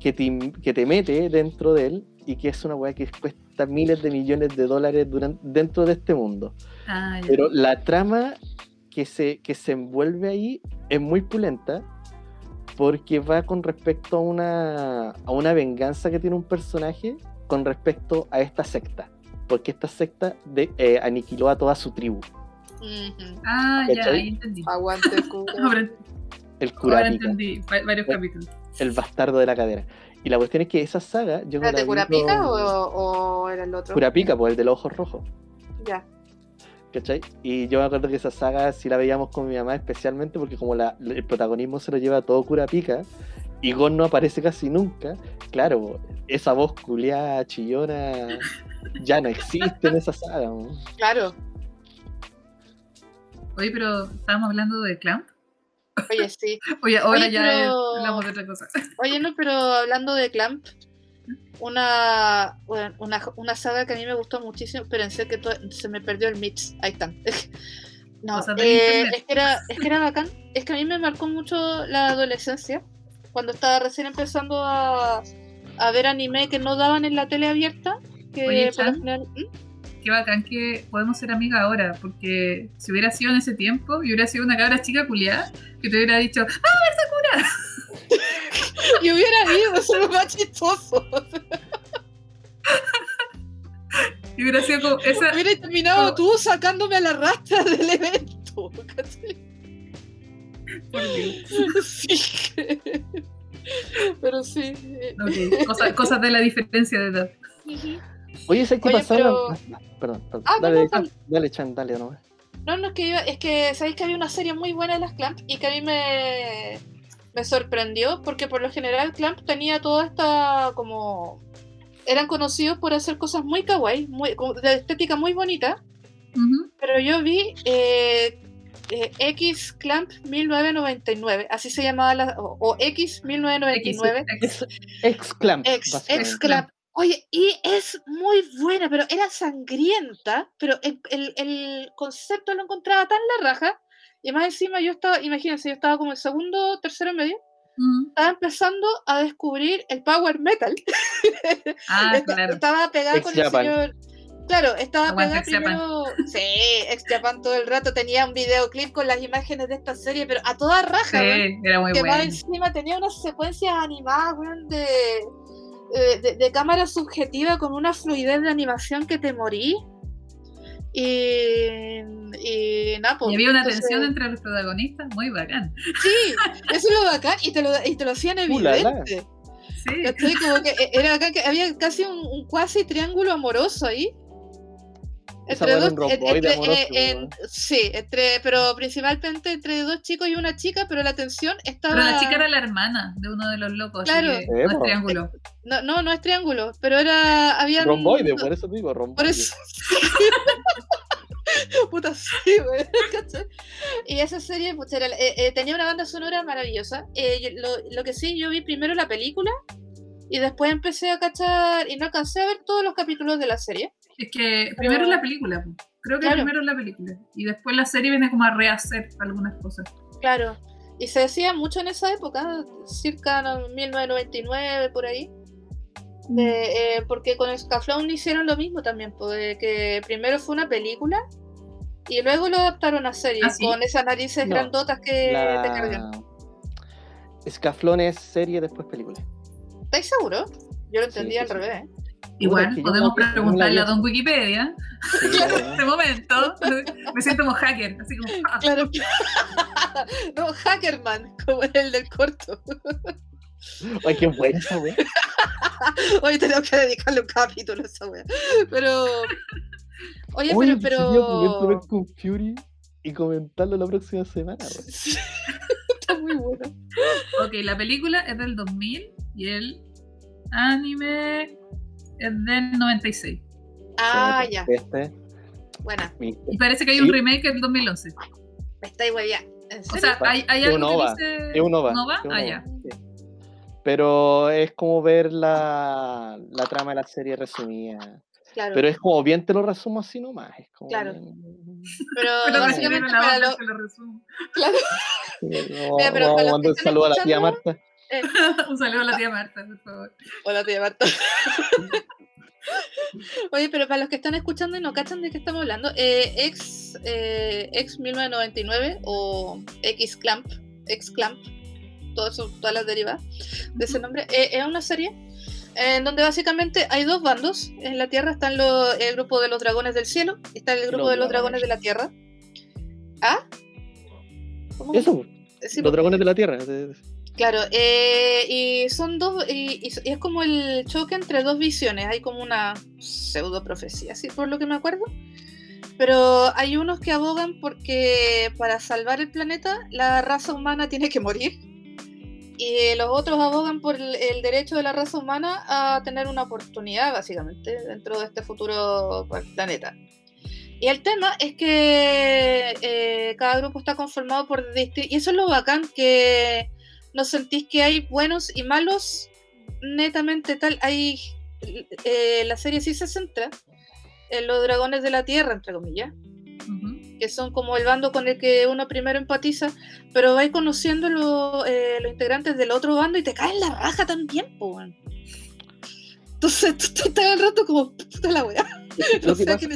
que te, que te mete dentro de él y que es una weá que cuesta miles de millones de dólares duran- dentro de este mundo. Ah, ya. Pero la trama que se, que se envuelve ahí es muy pulenta porque va con respecto a una, a una venganza que tiene un personaje con respecto a esta secta. Porque esta secta de, eh, aniquiló a toda su tribu. Ah, ya, ¿cachai? ahí entendí. Aguante. [laughs] El ahora Kurapika, entendí va- varios capítulos. el bastardo de la cadera. Y la cuestión es que esa saga, yo ¿Era de vi Curapica con- o, o era el otro? Kurapika, pues el de los ojos rojos. Ya. ¿Cachai? Y yo me acuerdo que esa saga sí la veíamos con mi mamá especialmente porque como la, el protagonismo se lo lleva todo Kurapika y Gon no aparece casi nunca, claro, esa voz culiada, chillona, ya no existe en esa saga. ¿no? Claro. Oye, pero estábamos hablando de Clamp. Oye, sí. [laughs] Oye, ahora Oye, ya pero- hablamos de otra cosa. [laughs] Oye, no, pero hablando de Clamp, una, bueno, una, una saga que a mí me gustó muchísimo, pero pensé que se me perdió el mix. Ahí están. [laughs] No, eh, es, que era, es que era bacán. Es que a mí me marcó mucho la adolescencia, cuando estaba recién empezando a, a ver anime que no daban en la tele abierta. Que Oye, por. Qué bacán que podemos ser amigas ahora, porque si hubiera sido en ese tiempo y hubiera sido una cabra chica culiada, que te hubiera dicho, ¡Ah, [laughs] Y hubiera ido, eso es lo más chistoso. y hubiera sido como esa. Hubiera terminado tú sacándome a la rastra del evento. Por Dios. Sí. Pero sí. Ok, cosa- cosas de la diferencia de edad. Oye, ¿sabes qué Oye, pasó? pero- Perdón, perdón. Ah, dale, no, Chan, dale, Chan, dale nomás. No, no, es que, iba- es que sabéis que había una serie muy buena de las Clamp y que a mí me, me sorprendió porque por lo general Clamp tenía toda esta como... Eran conocidos por hacer cosas muy kawaii, muy, de estética muy bonita, pero yo vi eh, eh, X Clamp 1999, así se llamaba la... o, o X 1999. X- Exclamp. Ex, básicamente. ex Clamp. Oye, y es muy buena, pero era sangrienta, pero el, el- el concepto lo encontraba tan la raja. Y más encima yo estaba, imagínense, yo estaba como en segundo, tercero medio, Mm. estaba empezando a descubrir el power metal. [laughs] Ah, claro. Estaba pegada con el señor. Claro, estaba Aguante pegada primero. Sí, ex Japan todo el rato. Tenía un videoclip con las imágenes de esta serie, pero a toda raja. Sí, era muy que más bueno. encima tenía unas secuencias animadas, weón, de, eh, de, de cámara subjetiva con una fluidez de animación que te morí. Y, y nada, pues, Y había una entonces- tensión entre los protagonistas muy bacán. Sí, eso es lo bacán y te lo, y te lo hacían Uh, la, la. evidente. Sí. Como que e, era bacán que había casi un, un cuasi triángulo amoroso ahí. Entre dos, un entre- amoroso, eh, en- sí, entre, pero principalmente entre dos chicos y una chica, pero la tensión estaba. Pero la chica era la hermana de uno de los locos, Claro. así que Sí, no es triángulo. No, no, no es triángulo, pero era. Había Romboide, por eso digo, romboide. Por eso. [laughs] Puta, sí. Y esa serie, pucha, era- eh, eh, tenía una banda sonora maravillosa. Eh, yo- lo, lo que sí, yo vi primero la película y después empecé a cachar y no alcancé a ver todos los capítulos de la serie. Es que primero es la película, creo que Claro. primero es la película. Y después la serie viene como a rehacer algunas cosas. Claro. Y se decía mucho en esa época, circa no, 1999, por ahí. de, eh, porque con Scaflón hicieron lo mismo también, pues, que primero fue una película y luego lo adaptaron a serie, ¿Ah, sí? con esas narices No, grandotas que te cargan. Scaflón es serie, después película. ¿Estáis seguros? Yo lo Sí, entendí sí, al sí. revés. ¿eh? Igual, que yo podemos no preguntarle a. Don Wikipedia. Sí, Claro. [laughs] En este momento me siento como hacker, así como. ah, Claro. [laughs] no, Hackerman, como el del corto. Ay, qué buena esa weá. Hoy [laughs] tenemos que dedicarle un capítulo a esa wea. Pero. Oye, Oye, pero. pero... con Fury y comentarlo la próxima semana, weón. Está muy bueno. Ok, la película es del 2000 y el anime es del 96. Ah, Sí, ya. Este, Buena. Y parece que hay un Sí. remake del 2011. Me estáis wea. ¿En O sea, hay, hay Es algo un que dice. Es un OVA. ¿Nova? es un Ah, ya. sí. Pero es como ver la, la trama de la serie resumida. claro. Pero es como bien te lo resumo así nomás. Es como Claro. bien- Pero, [laughs] básicamente para lo. que lo resumo. Claro. No, Mira, pero para los mandar que un saludo a la tía Marta. Eh, [laughs] Un saludo a la tía Marta, por favor. Hola, tía Marta. [laughs] Oye, pero para los que están escuchando y no cachan de qué estamos hablando, eh, ex, eh, ex 1999 o X Clamp, X Clamp, todo eso, todas las derivas de ese nombre, eh, es una serie en donde básicamente hay dos bandos. En la Tierra están los- el grupo de los dragones del cielo y está el grupo Los de los dragones. de la Tierra. ¿Ah? ¿Cómo? Eso, Sí, los dragones de la tierra. Claro, eh, y son dos, y, y es como el choque entre dos visiones, hay como una pseudo profecía, así por lo que me acuerdo. Pero hay unos que abogan porque para salvar el planeta la raza humana tiene que morir. Y los otros abogan por el, derecho de la raza humana a tener una oportunidad, básicamente, dentro de este futuro pues, planeta. Y el tema es que eh, cada grupo está conformado por. Y eso es lo bacán, que no sentís que hay buenos y malos netamente tal. Hay, eh, la serie sí se centra en los dragones de la tierra, entre comillas, que son como el bando con el que uno primero empatiza, pero vais conociendo lo- eh, los integrantes del otro bando y te caen la raja también, po. Entonces [laughs] tú estás el rato como puta la weá. [laughs] Lo que, pasa,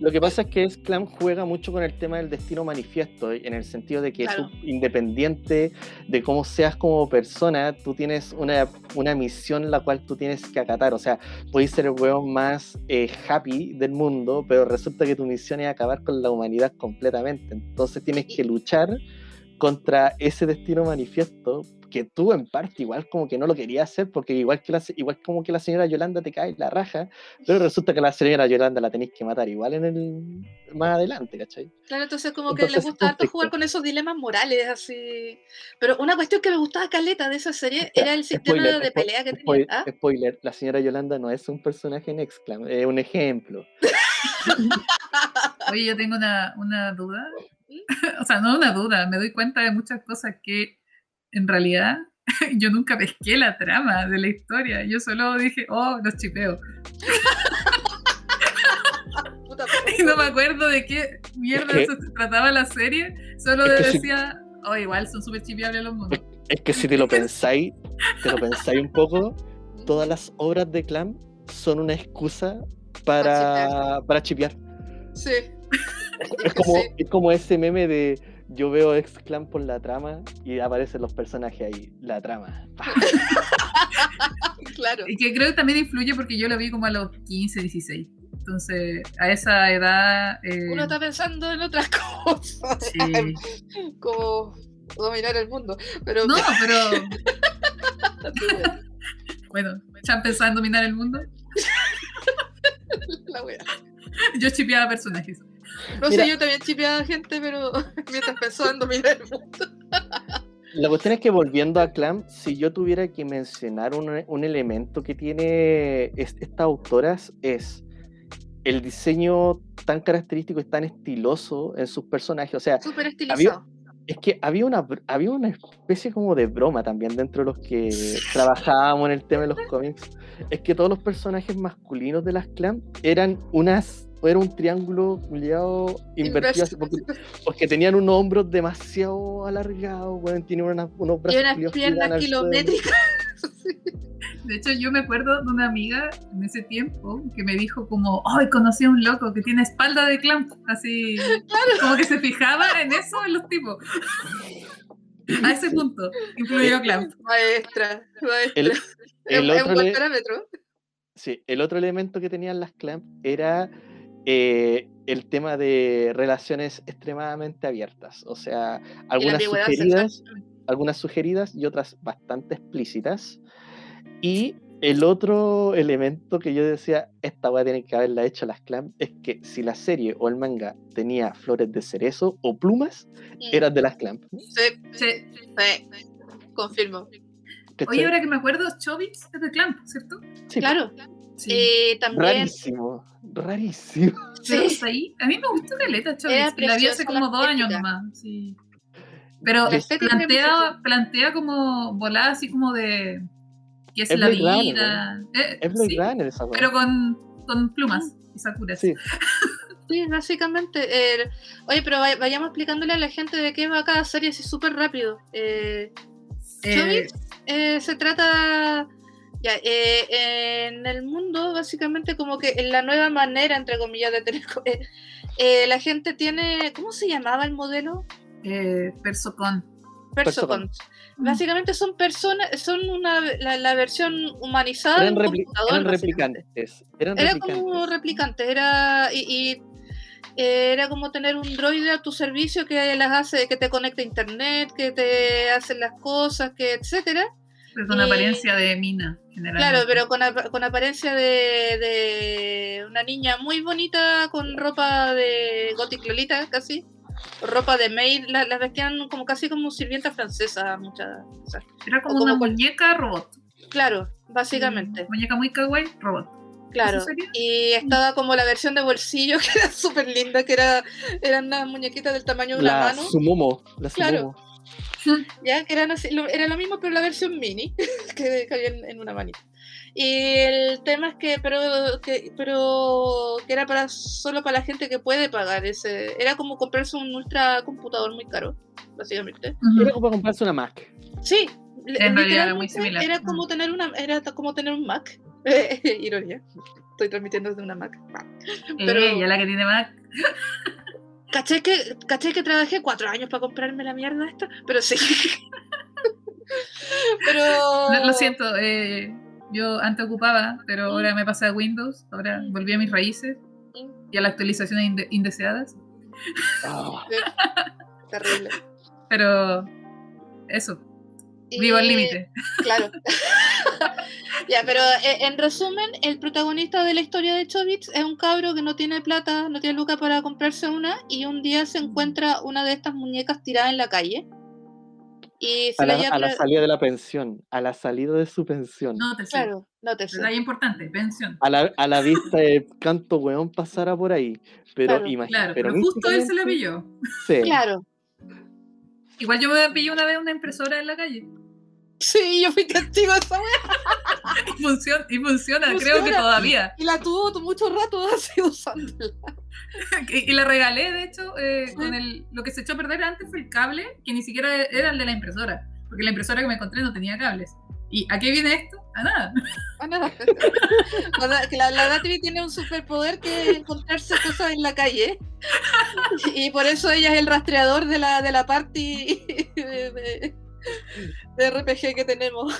lo, que pasa es que Sclam juega mucho con el tema del destino manifiesto, en el sentido de que Claro. tú, independiente de cómo seas como persona, tú tienes una, una misión la cual tú tienes que acatar. O sea, puedes ser el weón más eh, happy del mundo, pero resulta que tu misión es acabar con la humanidad completamente. Entonces tienes que luchar contra ese destino manifiesto que tú en parte igual como que no lo querías hacer porque igual que la, igual como que la señora Yolanda te cae la raja pero resulta que la señora Yolanda la tenéis que matar igual en el más adelante ¿cachai? Claro, entonces como que Entonces, les gusta harto jugar con esos dilemas morales, así. Pero una cuestión que me gustaba caleta de esa serie era el sistema Spoiler, de pelea que tenía. ¿Ah? spoiler, la señora Yolanda no es un personaje en Exclam, es un ejemplo [laughs] Oye, yo tengo una, una duda. [laughs] o sea, no una duda, me doy cuenta de muchas cosas que en realidad [laughs] yo nunca pesqué la trama de la historia. Yo solo dije, oh, los chipeo. [laughs] Y no me acuerdo de qué mierda que- se trataba la serie. Solo es si- decía, oh, igual son súper chipiables los monos. Es que si te lo pensáis, te lo pensáis un poco, [laughs] todas las obras de Clam son una excusa para, para chipear. Sí. Es como, Sí. es como ese meme de yo veo ex Clam por la trama y aparecen los personajes ahí. La trama. [laughs] Claro. Y que creo que también influye porque yo lo vi como a los 15, 16. Entonces, a esa edad. eh, Uno está pensando en otras [laughs] cosas. sí. [laughs] Como dominar el mundo. Pero No, pero bueno, ya pensaba en dominar el mundo. la wea. Yo chipeaba personajes. No Mira. sé, yo también chipeaba gente, pero [laughs] mientras pensaba en dominar el mundo. La cuestión es que volviendo a Clam, si yo tuviera que mencionar un, un elemento que tiene es- estas autoras es el diseño tan característico y tan estiloso en sus personajes. O sea, Súper estilizado. es que había una, había una especie como de broma también dentro de los que trabajábamos en el tema de los cómics. Es que todos los personajes masculinos de las Clam eran unas era un triángulo culiado invertido así, porque, porque tenían unos hombros demasiado alargados, bueno, tienen unas- unos Y brazos unas culiados que piernas kilométricas. [laughs] De hecho, yo me acuerdo de una amiga en ese tiempo que me dijo como, ay, conocí a un loco que tiene espalda de clamp, así, [laughs] como que se fijaba en eso en los tipos. A ese punto, incluyó clamp. Maestra, maestra. El, Es- el es otro un buen parámetro. Sí, el otro elemento que tenían las clamp era eh, el tema de relaciones extremadamente abiertas. O sea, algunas sugeridas, algunas sugeridas y otras bastante explícitas. Y el otro elemento que yo decía, esta weá tiene que haberla hecho las clamp, es que si la serie o el manga tenía flores de cerezo o plumas, Mm. eran de las clamp. Sí, Sí. sí. Confirmo. Oye, ahora que me acuerdo, Chobits es de clamp, ¿cierto? Sí, Claro. Sí. Eh, también. rarísimo, rarísimo. [laughs] Sí. ahí, a mí me gustó Caleta Chobits. La vi hace como dos años nomás. Sí. Pero plantea, plantea como volada así como de qué es, Es la Blade Runner, vida. Eh, Es Blade sí, Runner esa weá. pero con, con plumas y sakuras. Sí. Sí, básicamente. eh, oye, pero vay- vayamos explicándole a la gente de qué va cada serie así súper rápido. Eh, Eh, eh, se trata. Ya, eh, en el mundo, básicamente, como que en la nueva manera, entre comillas, de tener. eh, eh, la gente tiene. ¿Cómo se llamaba el modelo? eh, Persocon. Persocons. Básicamente son personas, son una, la, la versión humanizada Eran, de un repli- computador. eran replicantes. Eran Era replicantes. como replicante, era y, y, eh, era como tener un droide a tu servicio que las hace, que te conecta a internet, que te hace las cosas, que etcétera. Pero con Y- apariencia de mina, generalmente. Claro, pero con, con apariencia de, de una niña muy bonita con ropa de gothic lolita casi, ropa de maid, la- las vestían como casi como sirvienta francesa muchas. o sea, Era como una cual- muñeca robot. claro, básicamente. Muñeca muy kawaii, robot. Claro, y estaba como la versión de bolsillo [laughs] que era súper linda, que era eran unas muñequitas del tamaño de una La mano, Sumomo. La Claro. Sumomo. [laughs] ya que eran así, lo- era lo mismo pero la versión mini [laughs] que cabía en, en una manita. Y el tema es que pero que pero que era para solo para la gente que puede pagar ese, era como comprarse un ultra computador muy caro, básicamente. Era como comprarse una Mac. Sí, li- En realidad era muy similar. Era como tener una era como tener un Mac. [laughs] Ironía. Estoy transmitiendo desde una Mac. pero- Ella, la que tiene Mac. [laughs] Caché que, caché que trabajé cuatro años para comprarme la mierda esta, pero sí. [laughs] pero. No, lo siento, eh, yo antes ocupaba, pero ahora me pasé a Windows, ahora volví a mis raíces y a las actualizaciones inde- indeseadas. [laughs] Terrible. Pero eso, Y- vivo al límite. Claro. [laughs] [laughs] ya, pero eh, en resumen, el protagonista de la historia de Chobits es un cabro que no tiene plata, no tiene lucas para comprarse una, y un día se encuentra una de estas muñecas tirada en la calle. Y a, la salida de la pensión. A la salida de su pensión. No te sé. Claro, no te sé. Detalle importante, pensión. A, la, a la vista de canto weón pasara por ahí. Pero Claro, imagínate. Claro, pero justo él se la pilló. Sí. Claro. Igual yo me pillé una vez una impresora en la calle. Sí, yo fui testigo de esa. [laughs] Y funciona, y funciona, creo que Funciona. todavía. Y la tuvo mucho rato así usándola. [laughs] Y, y la regalé, de hecho, eh, con el, lo que se echó a perder antes fue el cable, que ni siquiera era el de la impresora, porque la impresora que me encontré no tenía cables. ¿Y a qué viene esto? A nada. Ah, nada. [laughs] La, la, la Natalie tiene un superpoder que es encontrarse cosas en la calle. Y por eso ella es el rastreador de la, de la party [laughs] de, de- de RPG que tenemos.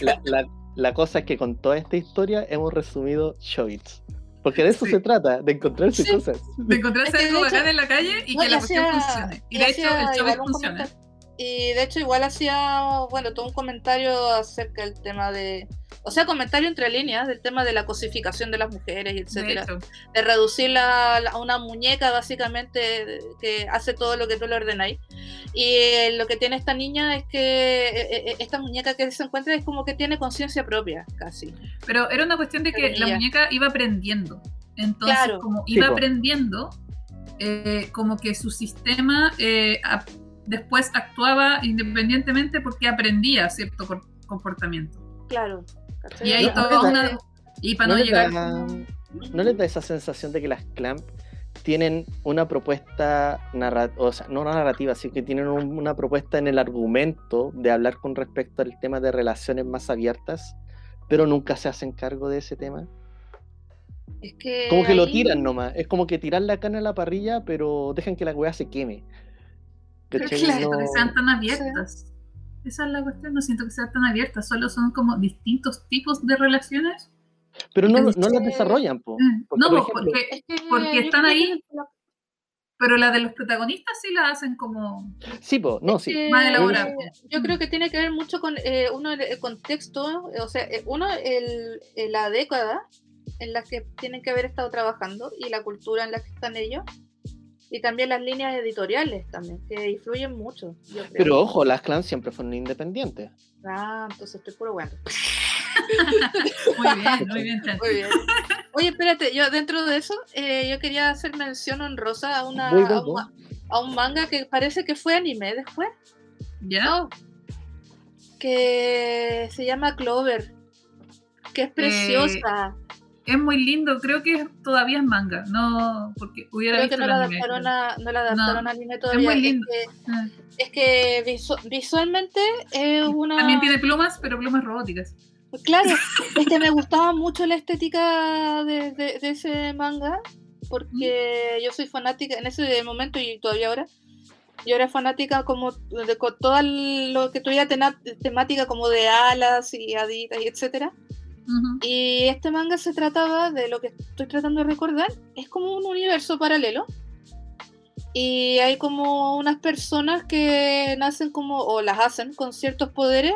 La, la- la cosa es que con toda esta historia hemos resumido Showits. Porque de eso Sí. se trata, de encontrarse Sí. cosas. De encontrarse Es que de algo hecho- bacán en la calle y No, que y la cuestión funcione. Y y de hecho, el show funciona. Y de hecho igual hacía, bueno, todo un comentario acerca del tema de, o sea, comentario entre líneas del tema de la cosificación de las mujeres y De etcétera. hecho, de reducirla a una muñeca básicamente que hace todo lo que tú le ordenáis. Y eh, lo que tiene esta niña es que eh, eh, esta muñeca que se encuentra es como que tiene conciencia propia, casi. pero era una cuestión de que la Ella. muñeca iba aprendiendo. Entonces, Claro. como Sí, iba po. aprendiendo, eh, como que su sistema eh, después actuaba independientemente porque aprendía cierto comportamiento. Claro. Y ahí No, no, una... Y para ¿No llegar... da, ¿No les da esa sensación de que las Clamp tienen una propuesta narrativa, o sea, no narrativa, sino que tienen un- una propuesta en el argumento de hablar con respecto al tema de relaciones más abiertas, pero nunca se hacen cargo de ese tema? Es que Como que lo tiran nomás, es como que tirar la carne a la parrilla, pero dejan que la weá se queme. [laughs] ¿Cachai? claro, No- sean tan abiertas. Esa es la cuestión, no siento que sean tan abiertas, solo son como distintos tipos de relaciones. Pero no, no las desarrollan, po. Mm, Porque, no, por ejemplo, porque, porque están ahí. pero la de los protagonistas sí la hacen como Sí, po, no, sí. más elaborada. Yo creo que tiene que ver mucho con eh, uno el, contexto, eh, o sea, eh, uno el, eh, la década en la que tienen que haber estado trabajando y la cultura en la que están ellos y también las líneas editoriales también que influyen mucho. yo creo. Pero ojo, las clans siempre fueron independientes. ah, entonces estoy puro bueno. [laughs] muy bien, muy bien. Muy bien. Oye, espérate, yo dentro de eso eh, yo quería hacer mención honrosa a una a un, ma- a un manga que parece que fue anime después. ¿Ya? Que se llama Clover, que es preciosa. Es muy lindo, creo que todavía es manga, no porque hubiera Creo que visto no el la adaptaron a, no la adaptaron No, a anime todavía. muy lindo. Es que, Ah. es que visu- visualmente es una. También tiene plumas, pero plumas robóticas. Claro, [laughs] es que me gustaba mucho la estética de, de- de ese manga, porque yo soy fanática en ese momento y todavía ahora. Yo era fanática como de con todo lo que tuviera temática como de alas y haditas y etcétera. Y este manga se trataba de lo que estoy tratando de recordar, es como un universo paralelo. Y hay como unas personas que nacen como, o las hacen con ciertos poderes,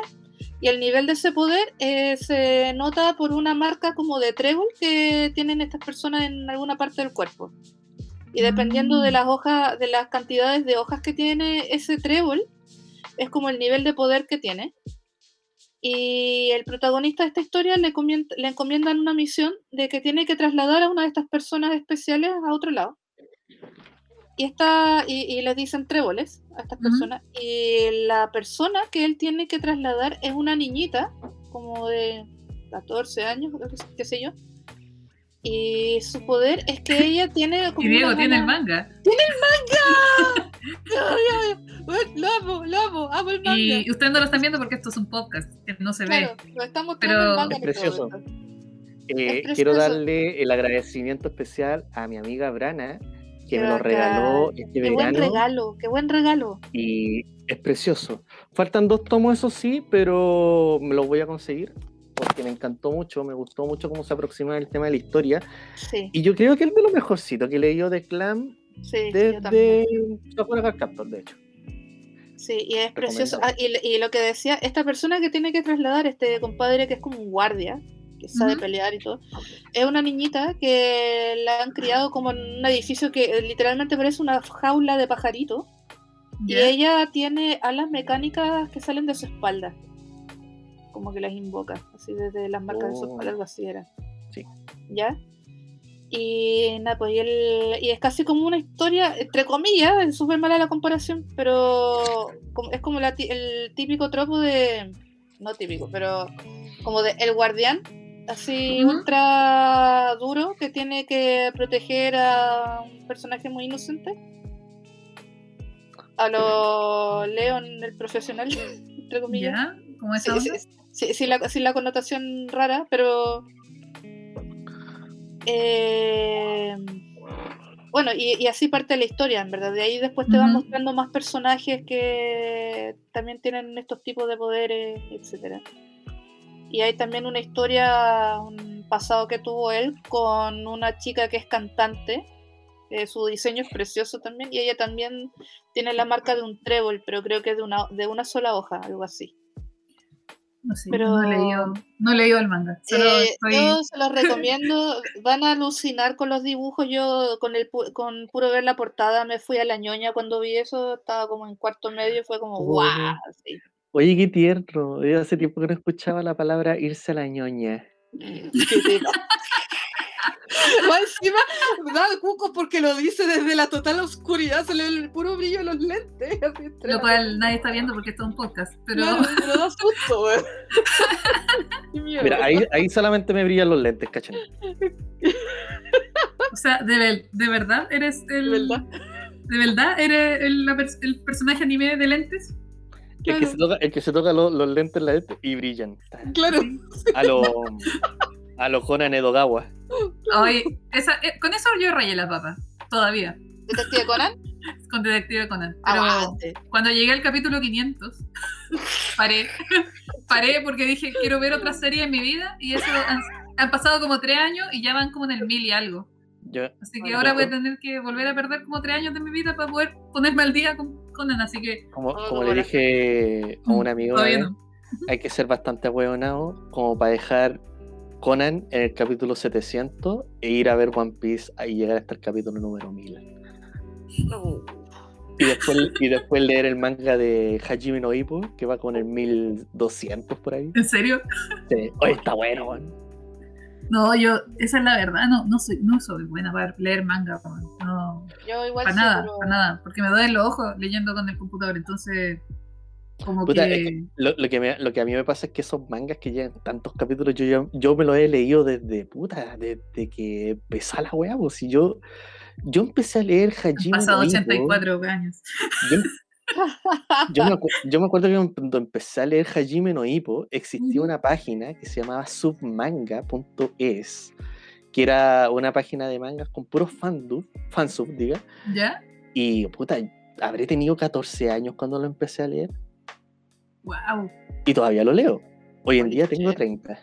y el nivel de ese poder eh, se nota por una marca como de trébol que tienen estas personas en alguna parte del cuerpo. Y dependiendo de Mm. las hojas, de las cantidades de hojas que tiene ese trébol, es como el nivel de poder que tiene. Y el protagonista de esta historia le, comien- le encomiendan una misión de que tiene que trasladar a una de estas personas especiales a otro lado. Y, esta, y, y les dicen tréboles a estas personas. Y la persona que él tiene que trasladar es una niñita, como de 14 años, qué sé yo. Y su poder es que ella tiene como Y Diego una tiene el manga. Ay, ay, ay, Lo amo, lo amo, amo el manga. Y ustedes no lo están viendo porque esto es un podcast, que no se Claro, ve. lo estamos Pero- el manga Es este precioso. Eh, Es quiero darle el agradecimiento especial a mi amiga Brana, que Qué me lo regaló este Qué buen verano regalo, qué buen regalo. y es precioso. Faltan dos tomos, eso sí, pero me los voy a conseguir porque me encantó mucho, me gustó mucho cómo se aproxima el tema de la historia. Sí, Y yo creo que es de lo mejorcito que leído de Clan sí, desde Sakura Captor, de hecho. Sí, y es precioso. Ah, y, y lo que decía, esta persona que tiene que trasladar, este compadre que es como un guardia, que sabe pelear y todo, es una niñita que la han criado como en un edificio que eh, literalmente parece una jaula de pajarito. Y ella tiene alas mecánicas que salen de su espalda. Como que las invoca, así desde las marcas de su Oh. espalda, algo así era. Sí. ¿Ya? Y nada, pues y, el- y es casi como una historia, entre comillas, es súper mala la comparación, pero es como la el típico tropo de, no típico, pero como de El Guardián, así ultra duro, que tiene que proteger a un personaje muy inocente. A lo Leon, el profesional, [laughs] entre comillas. ¿Ya? ¿Cómo Sí, sí, sí, sí, la, sí, la connotación rara, pero. eh, bueno, y, y así parte la historia, en verdad. De ahí después te van mostrando más personajes que también tienen estos tipos de poderes, etcétera. Y hay también una historia, un pasado que tuvo él con una chica que es cantante. eh, su diseño es precioso también. Y ella también tiene la marca de un trébol, pero creo que de una, de una sola hoja, algo así. No sé, Pero- no he leído, no he leído el manga. Solo Eh, estoy... Yo se los recomiendo. Van a alucinar con los dibujos. Yo con el pu- con puro ver la portada me fui a la ñoña cuando vi eso. Estaba como en cuarto medio y fue como guau. sí. Oye, qué tierno. Yo hace tiempo que no escuchaba la palabra irse a la ñoña. [laughs] [laughs] Más encima da cuco porque lo dice desde la total oscuridad, se le ve el puro brillo de los lentes. [laughs] así, Lo cual nadie está viendo porque esto es un podcast. Pero, Claro, [laughs] pero da susto. Mira, ahí, ahí solamente me brillan los lentes, ¿cachai? o sea, de, ver- de verdad eres el. ¿De verdad? ¿De verdad eres el, personaje anime de lentes? El que Claro. se toca, el que se toca lo- los lentes en la lente y brillan. Claro. A lo, a lo Conan Edogawa. Esa, eh, con eso yo rayé las papas. Todavía. ¿Detective Conan? Con Detective Conan. Pero Aguante. cuando llegué al capítulo 500, [laughs] paré. [laughs] paré porque dije, quiero ver otra serie en mi vida. Y eso han, han pasado como tres años y ya van como en el mil y algo. Yo, Así que ahora voy a tener que volver a perder como tres años de mi vida para poder ponerme al día con Conan. Así que como, le dije a un amigo, una todavía vez, no. hay que ser bastante ahueonado como para dejar Conan en el capítulo 700 e ir a ver One Piece y llegar hasta el capítulo número 1000. Uh, Y después, y después leer el manga de Hajime no Ippo, que va con el 1200 por ahí. ¿En serio? Sí. Oye, está bueno, weón. No, yo, esa es la verdad, no, no soy, no soy buena para leer manga, weón. no, Yo igual para sí, nada, pero- para nada, porque me duelen los ojos leyendo con el computador, entonces, como Puta, que, es que lo, lo que me- lo que a mí me pasa es que esos mangas que llevan tantos capítulos, yo, ya- yo me los he leído desde puta, desde que empezó la weá, pues si yo, yo empecé a leer han Hajime pasado no Ippo, 84 años. yo, yo me, acu- yo me acuerdo que cuando empecé a leer Hajime no Ippo, existía una página que se llamaba submanga.es, que era una página de mangas con puros fandub, fansub, diga, ¿Ya? y puta, habré tenido 14 años cuando lo empecé a leer, Wow. y todavía lo leo. Hoy en Holy día tengo shit. 30.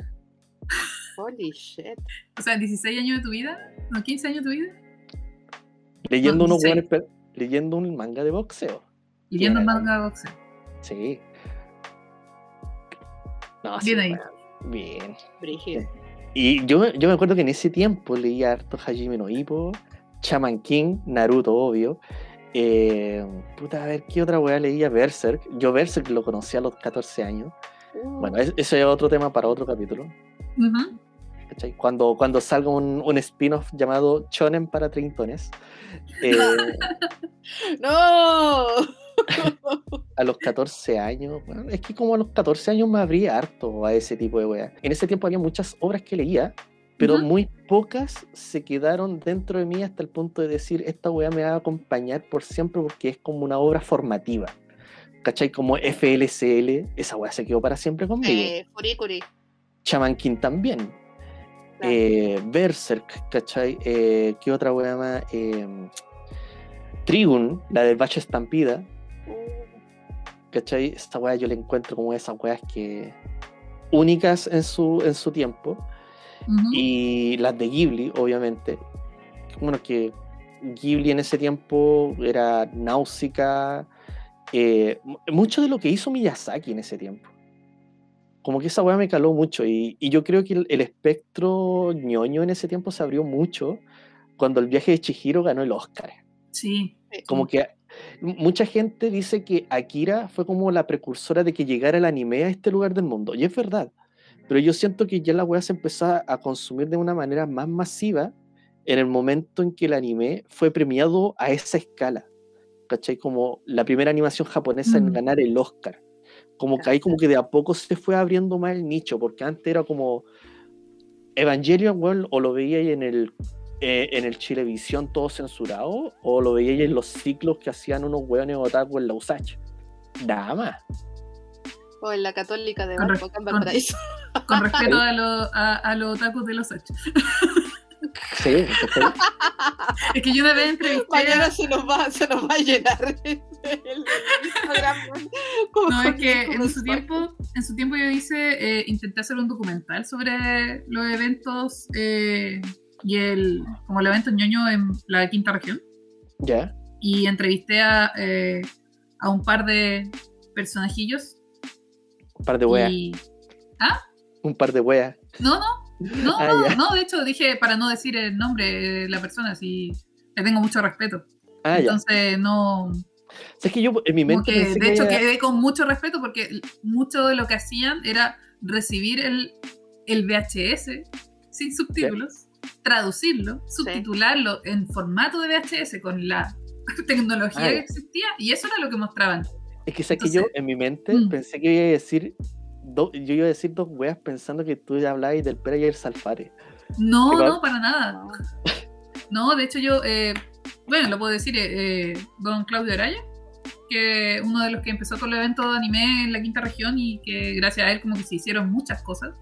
Holy shit. O sea, 16 años de tu vida, no, 15 años de tu vida, Leyendo, No, unos 16. buenos leyendo un manga de boxeo. leyendo Bien. manga de boxeo. Sí. No, Bien ahí. weón, Bien. Brígido. Y yo, yo me acuerdo que en ese tiempo leía harto Hajime no Ippo, Shaman King, Naruto, obvio. Eh, puta, a ver, ¿qué otra weá leía? Berserk. Yo Berserk lo conocí a los 14 años. Uh, Bueno, es- ese es otro tema para otro capítulo. Ujú. ¿cachai? Cuando, cuando salga un, un spin-off llamado Chonen para Treintones. eh, [laughs] ¡No! a los 14 años, bueno, es que como a los 14 años me abrí harto a ese tipo de weas. En ese tiempo había muchas obras que leía, pero muy pocas se quedaron dentro de mí hasta el punto de decir, esta wea me va a acompañar por siempre porque es como una obra formativa. ¿Cachai? Como FLCL, esa wea se quedó para siempre conmigo. Eh, Furikuri. Shaman King también. Claro. Eh, Berserk, ¿cachai? Eh, ¿Qué otra wea más? Eh, Trigun, la del Bacho Estampida. Uh, ¿Cachai? Esta weá yo le encuentro como esas weas que. únicas en su, en su tiempo. Y las de Ghibli, obviamente. Bueno, que Ghibli en ese tiempo era náusica. eh, mu- mucho de lo que hizo Miyazaki en ese tiempo. Como que esa weá me caló mucho. Y, y yo creo que el, el espectro ñoño en ese tiempo se abrió mucho cuando el viaje de Chihiro ganó el Oscar. Sí. Como que mucha gente dice que Akira fue como la precursora de que llegara el anime a este lugar del mundo. Y es verdad. Pero yo siento que ya la weá se empezó a- consumir de una manera más masiva en el momento en que el anime fue premiado a esa escala. ¿Cachai? Como la primera animación japonesa en Mm. ganar el Oscar. Como que ahí como que de a poco se fue abriendo más el nicho, porque antes era como Evangelion, weón, o lo veía ahí en el eh, en el Chilevisión todo censurado, o lo veía ahí en los ciclos que hacían unos weones otaku en la USACH. Nada más. O en la católica de Barco, Valparaíso. Con respeto a, los a, a los otakus de los H. Sí. Es que yo una vez entrevisté Mañana a- se nos va, se nos va a llenar el Instagram. Como- No, es que en su tiempo, en su tiempo yo hice, eh, intenté hacer un documental sobre los eventos eh, y el, como el evento ñoño en la quinta región. ya. Y entrevisté a, eh, a un par de personajillos. Un par de weas. Y... Un par de weas. No, no, no, Ah, no, ya. no, de hecho dije para no decir el nombre de la persona, si le tengo mucho respeto. Ah, ya. Entonces no, O sea, es que yo en mi mente que, de que hecho, era- quedé con mucho respeto porque mucho de lo que hacían era recibir el, el VHS sin subtítulos, traducirlo, subtitularlo en formato de VHS con la [laughs] tecnología Ah, que ya. existía y eso era lo que mostraban. Es que, ¿sabes que yo en mi mente Mm. pensé que iba a decir. Do- yo iba a decir dos weas pensando que tú ya hablabas del Pera y el Salfare. No, Igual. no, para nada. [laughs] No, de hecho yo, eh, bueno, lo puedo decir, eh, eh, don Claudio Araya, que uno de los que empezó con el evento de anime en la quinta región y que gracias a él como que se hicieron muchas cosas.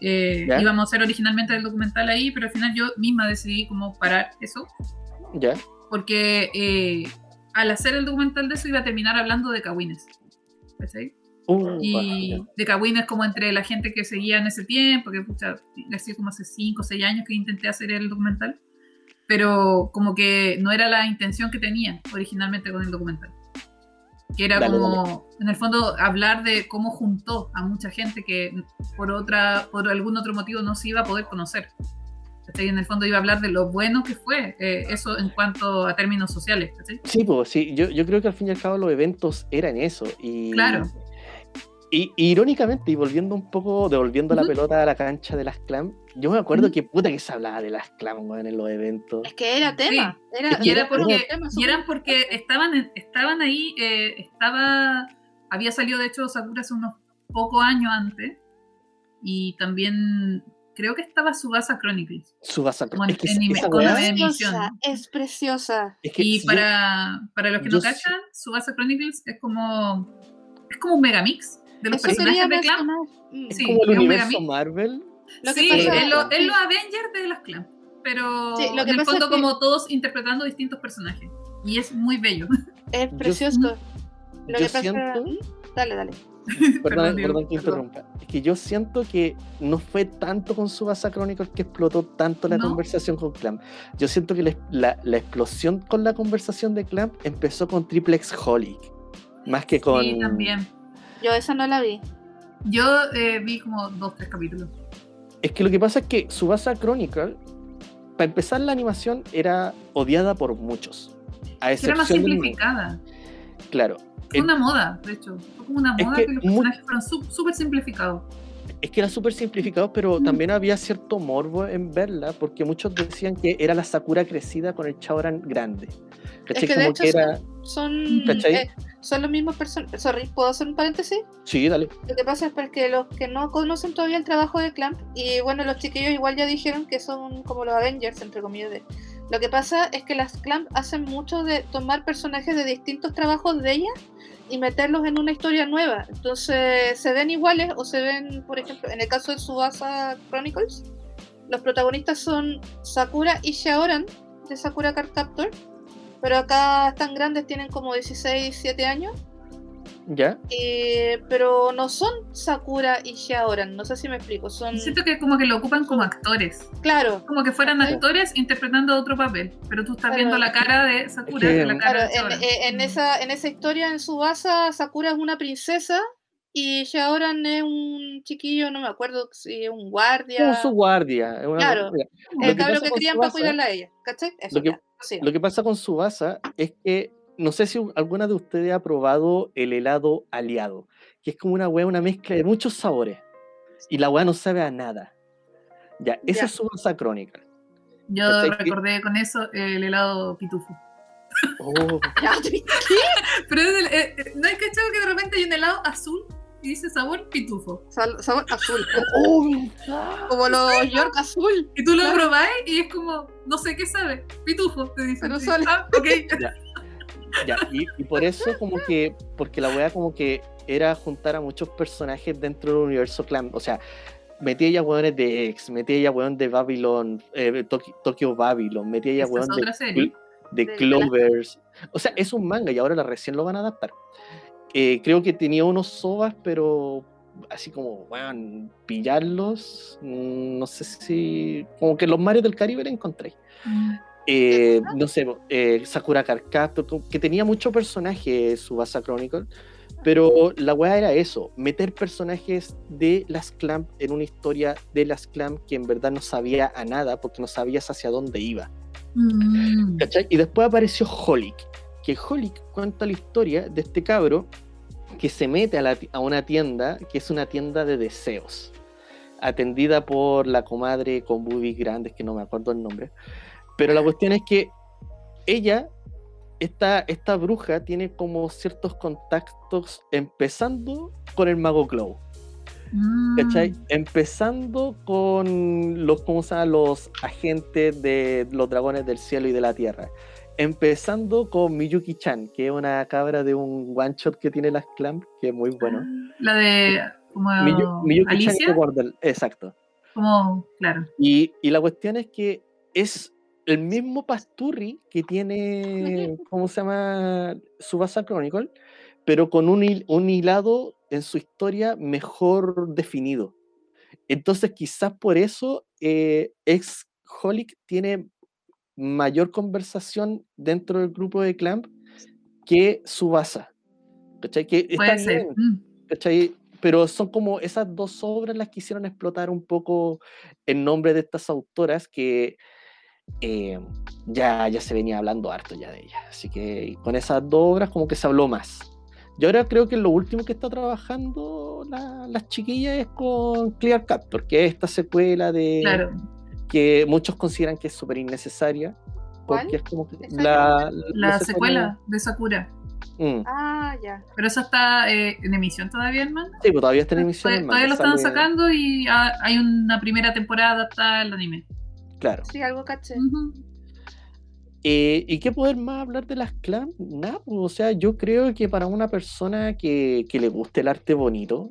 Eh, íbamos a hacer originalmente el documental ahí, pero al final yo misma decidí como parar eso, Ya. porque eh, al hacer el documental de eso iba a terminar hablando de Kawines. ¿cachai? Uh, y de Kawines como entre la gente que seguía en ese tiempo, que pucha, así como hace 5 o 6 años que intenté hacer el documental, pero como que no era la intención que tenía originalmente con el documental. Que era Dale, como, en el fondo, hablar de cómo juntó a mucha gente que por, otra, por algún otro motivo no se iba a poder conocer. ¿cachai? En el fondo iba a hablar de lo bueno que fue eh, eso en cuanto a términos sociales. ¿cachai? Sí, pues sí, yo, yo creo que al fin y al cabo los eventos eran eso. Y, Claro. Y, irónicamente, y volviendo un poco, devolviendo la pelota a la cancha de las clam, yo me acuerdo que puta que se hablaba de las clam weón, en los eventos. Es que era tema. Era, Y era porque, tema eran porque estaban, estaban ahí, eh, estaba, había salido de hecho Sakura hace unos pocos años antes, y también creo que estaba Subasa Chronicles. Subasa en- es que preciosa, es preciosa. es que Y si para, para los que no cachan, Subasa Chronicles es como, es como un megamix de los Eso personajes de yo- sí, como el universo Marvel, Lo que sí, pasa- es, lo- es Avengers de las Clan, pero Sí, lo que en el fondo es que- como todos interpretando distintos personajes. Y es muy bello. [laughs] Es precioso. Lo yo que pasa. siento- ¿Mm? Dale, dale. [laughs] Perdón, Perdón, que perdón. interrumpa. Es que yo siento que no fue tanto con Subasa Chronicles que explotó tanto la ¿No? conversación con Clamp. Yo siento que la, la- la explosión con la conversación de Clamp empezó con Triplex Holic. Más que con. Sí, también. Yo esa no la vi. Yo eh, vi como dos, tres capítulos. Es que lo que pasa es que Subasa Chronicle, para empezar la animación, era odiada por muchos. A era más simplificada. Claro. Fue El- una moda, de hecho. Fue como una Es moda que que, los personajes fueron súper simplificados. Es que era súper simplificado, pero Mm. también había cierto morbo en verla, porque muchos decían que era la Sakura crecida con el Chaoran grande. ¿Cachai? que de Como hecho que era. Son, ¿Cachai? eh, son los mismos personajes. Sorry, ¿puedo hacer un paréntesis? Sí, dale. Lo que pasa es porque los que no conocen todavía el trabajo de Clamp, y bueno, los chiquillos igual ya dijeron que son como los Avengers, entre comillas. De... Lo que pasa es que las Clamp hacen mucho de tomar personajes de distintos trabajos de ella y meterlos en una historia nueva. Entonces, se ven iguales o se ven, por ejemplo, en el caso de Subasa Chronicles, los protagonistas son Sakura y Shaoran de Sakura Card Captor, pero acá están grandes, tienen como 16, 17 años. ¿Ya? Eh, pero no son Sakura y Shaoran, no sé si me explico, son Siento que como que lo ocupan como actores. claro, Como que fueran Sí. actores interpretando otro papel. Pero tú estás Claro. viendo la cara de Sakura, Es que- la cara claro, de en, en esa en esa historia en Subasa Sakura es una princesa y Shaoran es un chiquillo, no me acuerdo si es un guardia, su guardia. una- Claro. lo el que cabro que crían para cuidarla a ella, ¿cachai? Eso, Lo que- ya, sí. Lo que pasa con Subasa es que no sé si alguna de ustedes ha probado el helado aliado, que es como una hueá, una mezcla de muchos sabores. Y la hueá no sabe a nada. Ya, esa Ya. es Subasa Chronicle. Yo ¿cachai? Que- recordé con eso el helado pitufo. Oh, [laughs] Ya, Pero es el- eh, eh, ¿no hay cachado que de repente hay un helado azul y dice sabor pitufo. Sal- sabor azul. [laughs] ¡Oh! Como los York azul. Y tú lo Claro. probáis y es como, no sé qué sabe, pitufo, te dicen. Pero Sí. solo- Ah, ok. [laughs] Ya, y, y por eso como que, porque la wea como que era juntar a muchos personajes dentro del universo clan, o sea, metía ya weones de X, metía ya weón de Babylon, eh, Toki- Tokyo Babylon, metía ya serie. de De- de Clovers, o sea, es un manga y ahora la recién lo van a adaptar. Eh, creo que tenía unos sobas, pero así como, weón, pillarlos, mm, no sé si, como que los Mario del Caribe la encontré. Mm. Eh, no sé, eh, Sakura como que tenía mucho personaje Subasa Chronicle, pero la weá era eso, meter personajes de las Clamp en una historia de las Clamp que en verdad no sabía a nada porque no sabías hacia dónde iba. Mm. Y después apareció Holic, que Holic cuenta la historia de este cabro que se mete a, la ti- a una tienda que es una tienda de deseos, atendida por la comadre con boobies grandes, que no me acuerdo el nombre. Pero la cuestión es que ella, esta, esta bruja, tiene como ciertos contactos empezando con el mago Glow. Mm. ¿cachai? Empezando con los, ¿cómo se llama? los agentes de los dragones del cielo y de la tierra. Empezando con Miyuki-chan, que es una cabra de un one shot que tiene las clamp, que es muy bueno. La de como Miyu- Miyuki-chan y Ah, Alicia, the Border- exacto. como, claro. Y, y la cuestión es que es el mismo Pasturri que tiene, [laughs] ¿cómo se llama? Subasa Chronicle, pero con un, un hilado en su historia mejor definido. Entonces, quizás por eso eh, Ex Holic tiene mayor conversación dentro del grupo de Clamp que Subasa. ¿Cachai? Que está bien, Mm. ¿cachai? Pero son como esas dos obras las que hicieron explotar un poco el nombre de estas autoras que eh, ya, ya se venía hablando harto ya de ellas. Así que con esas dos obras como que se habló más. Y ahora creo que lo último que está trabajando la- las chiquillas es con Clear Captor, que es esta secuela de Claro. Que muchos consideran que es súper innecesaria. ¿Cuál? Porque es como que ¿Esa la, La secuela de Sakura. Mm. Ah, ya. Pero eso está eh, en emisión todavía, hermano. Sí, pues todavía está en emisión. Todavía, lo están sale- sacando y ah, hay una primera temporada adaptada al anime. Claro. Sí, algo caché. Eh, ¿Y qué poder más hablar de las clans? Nada, pues, o sea, yo creo que para una persona que, que le guste el arte bonito,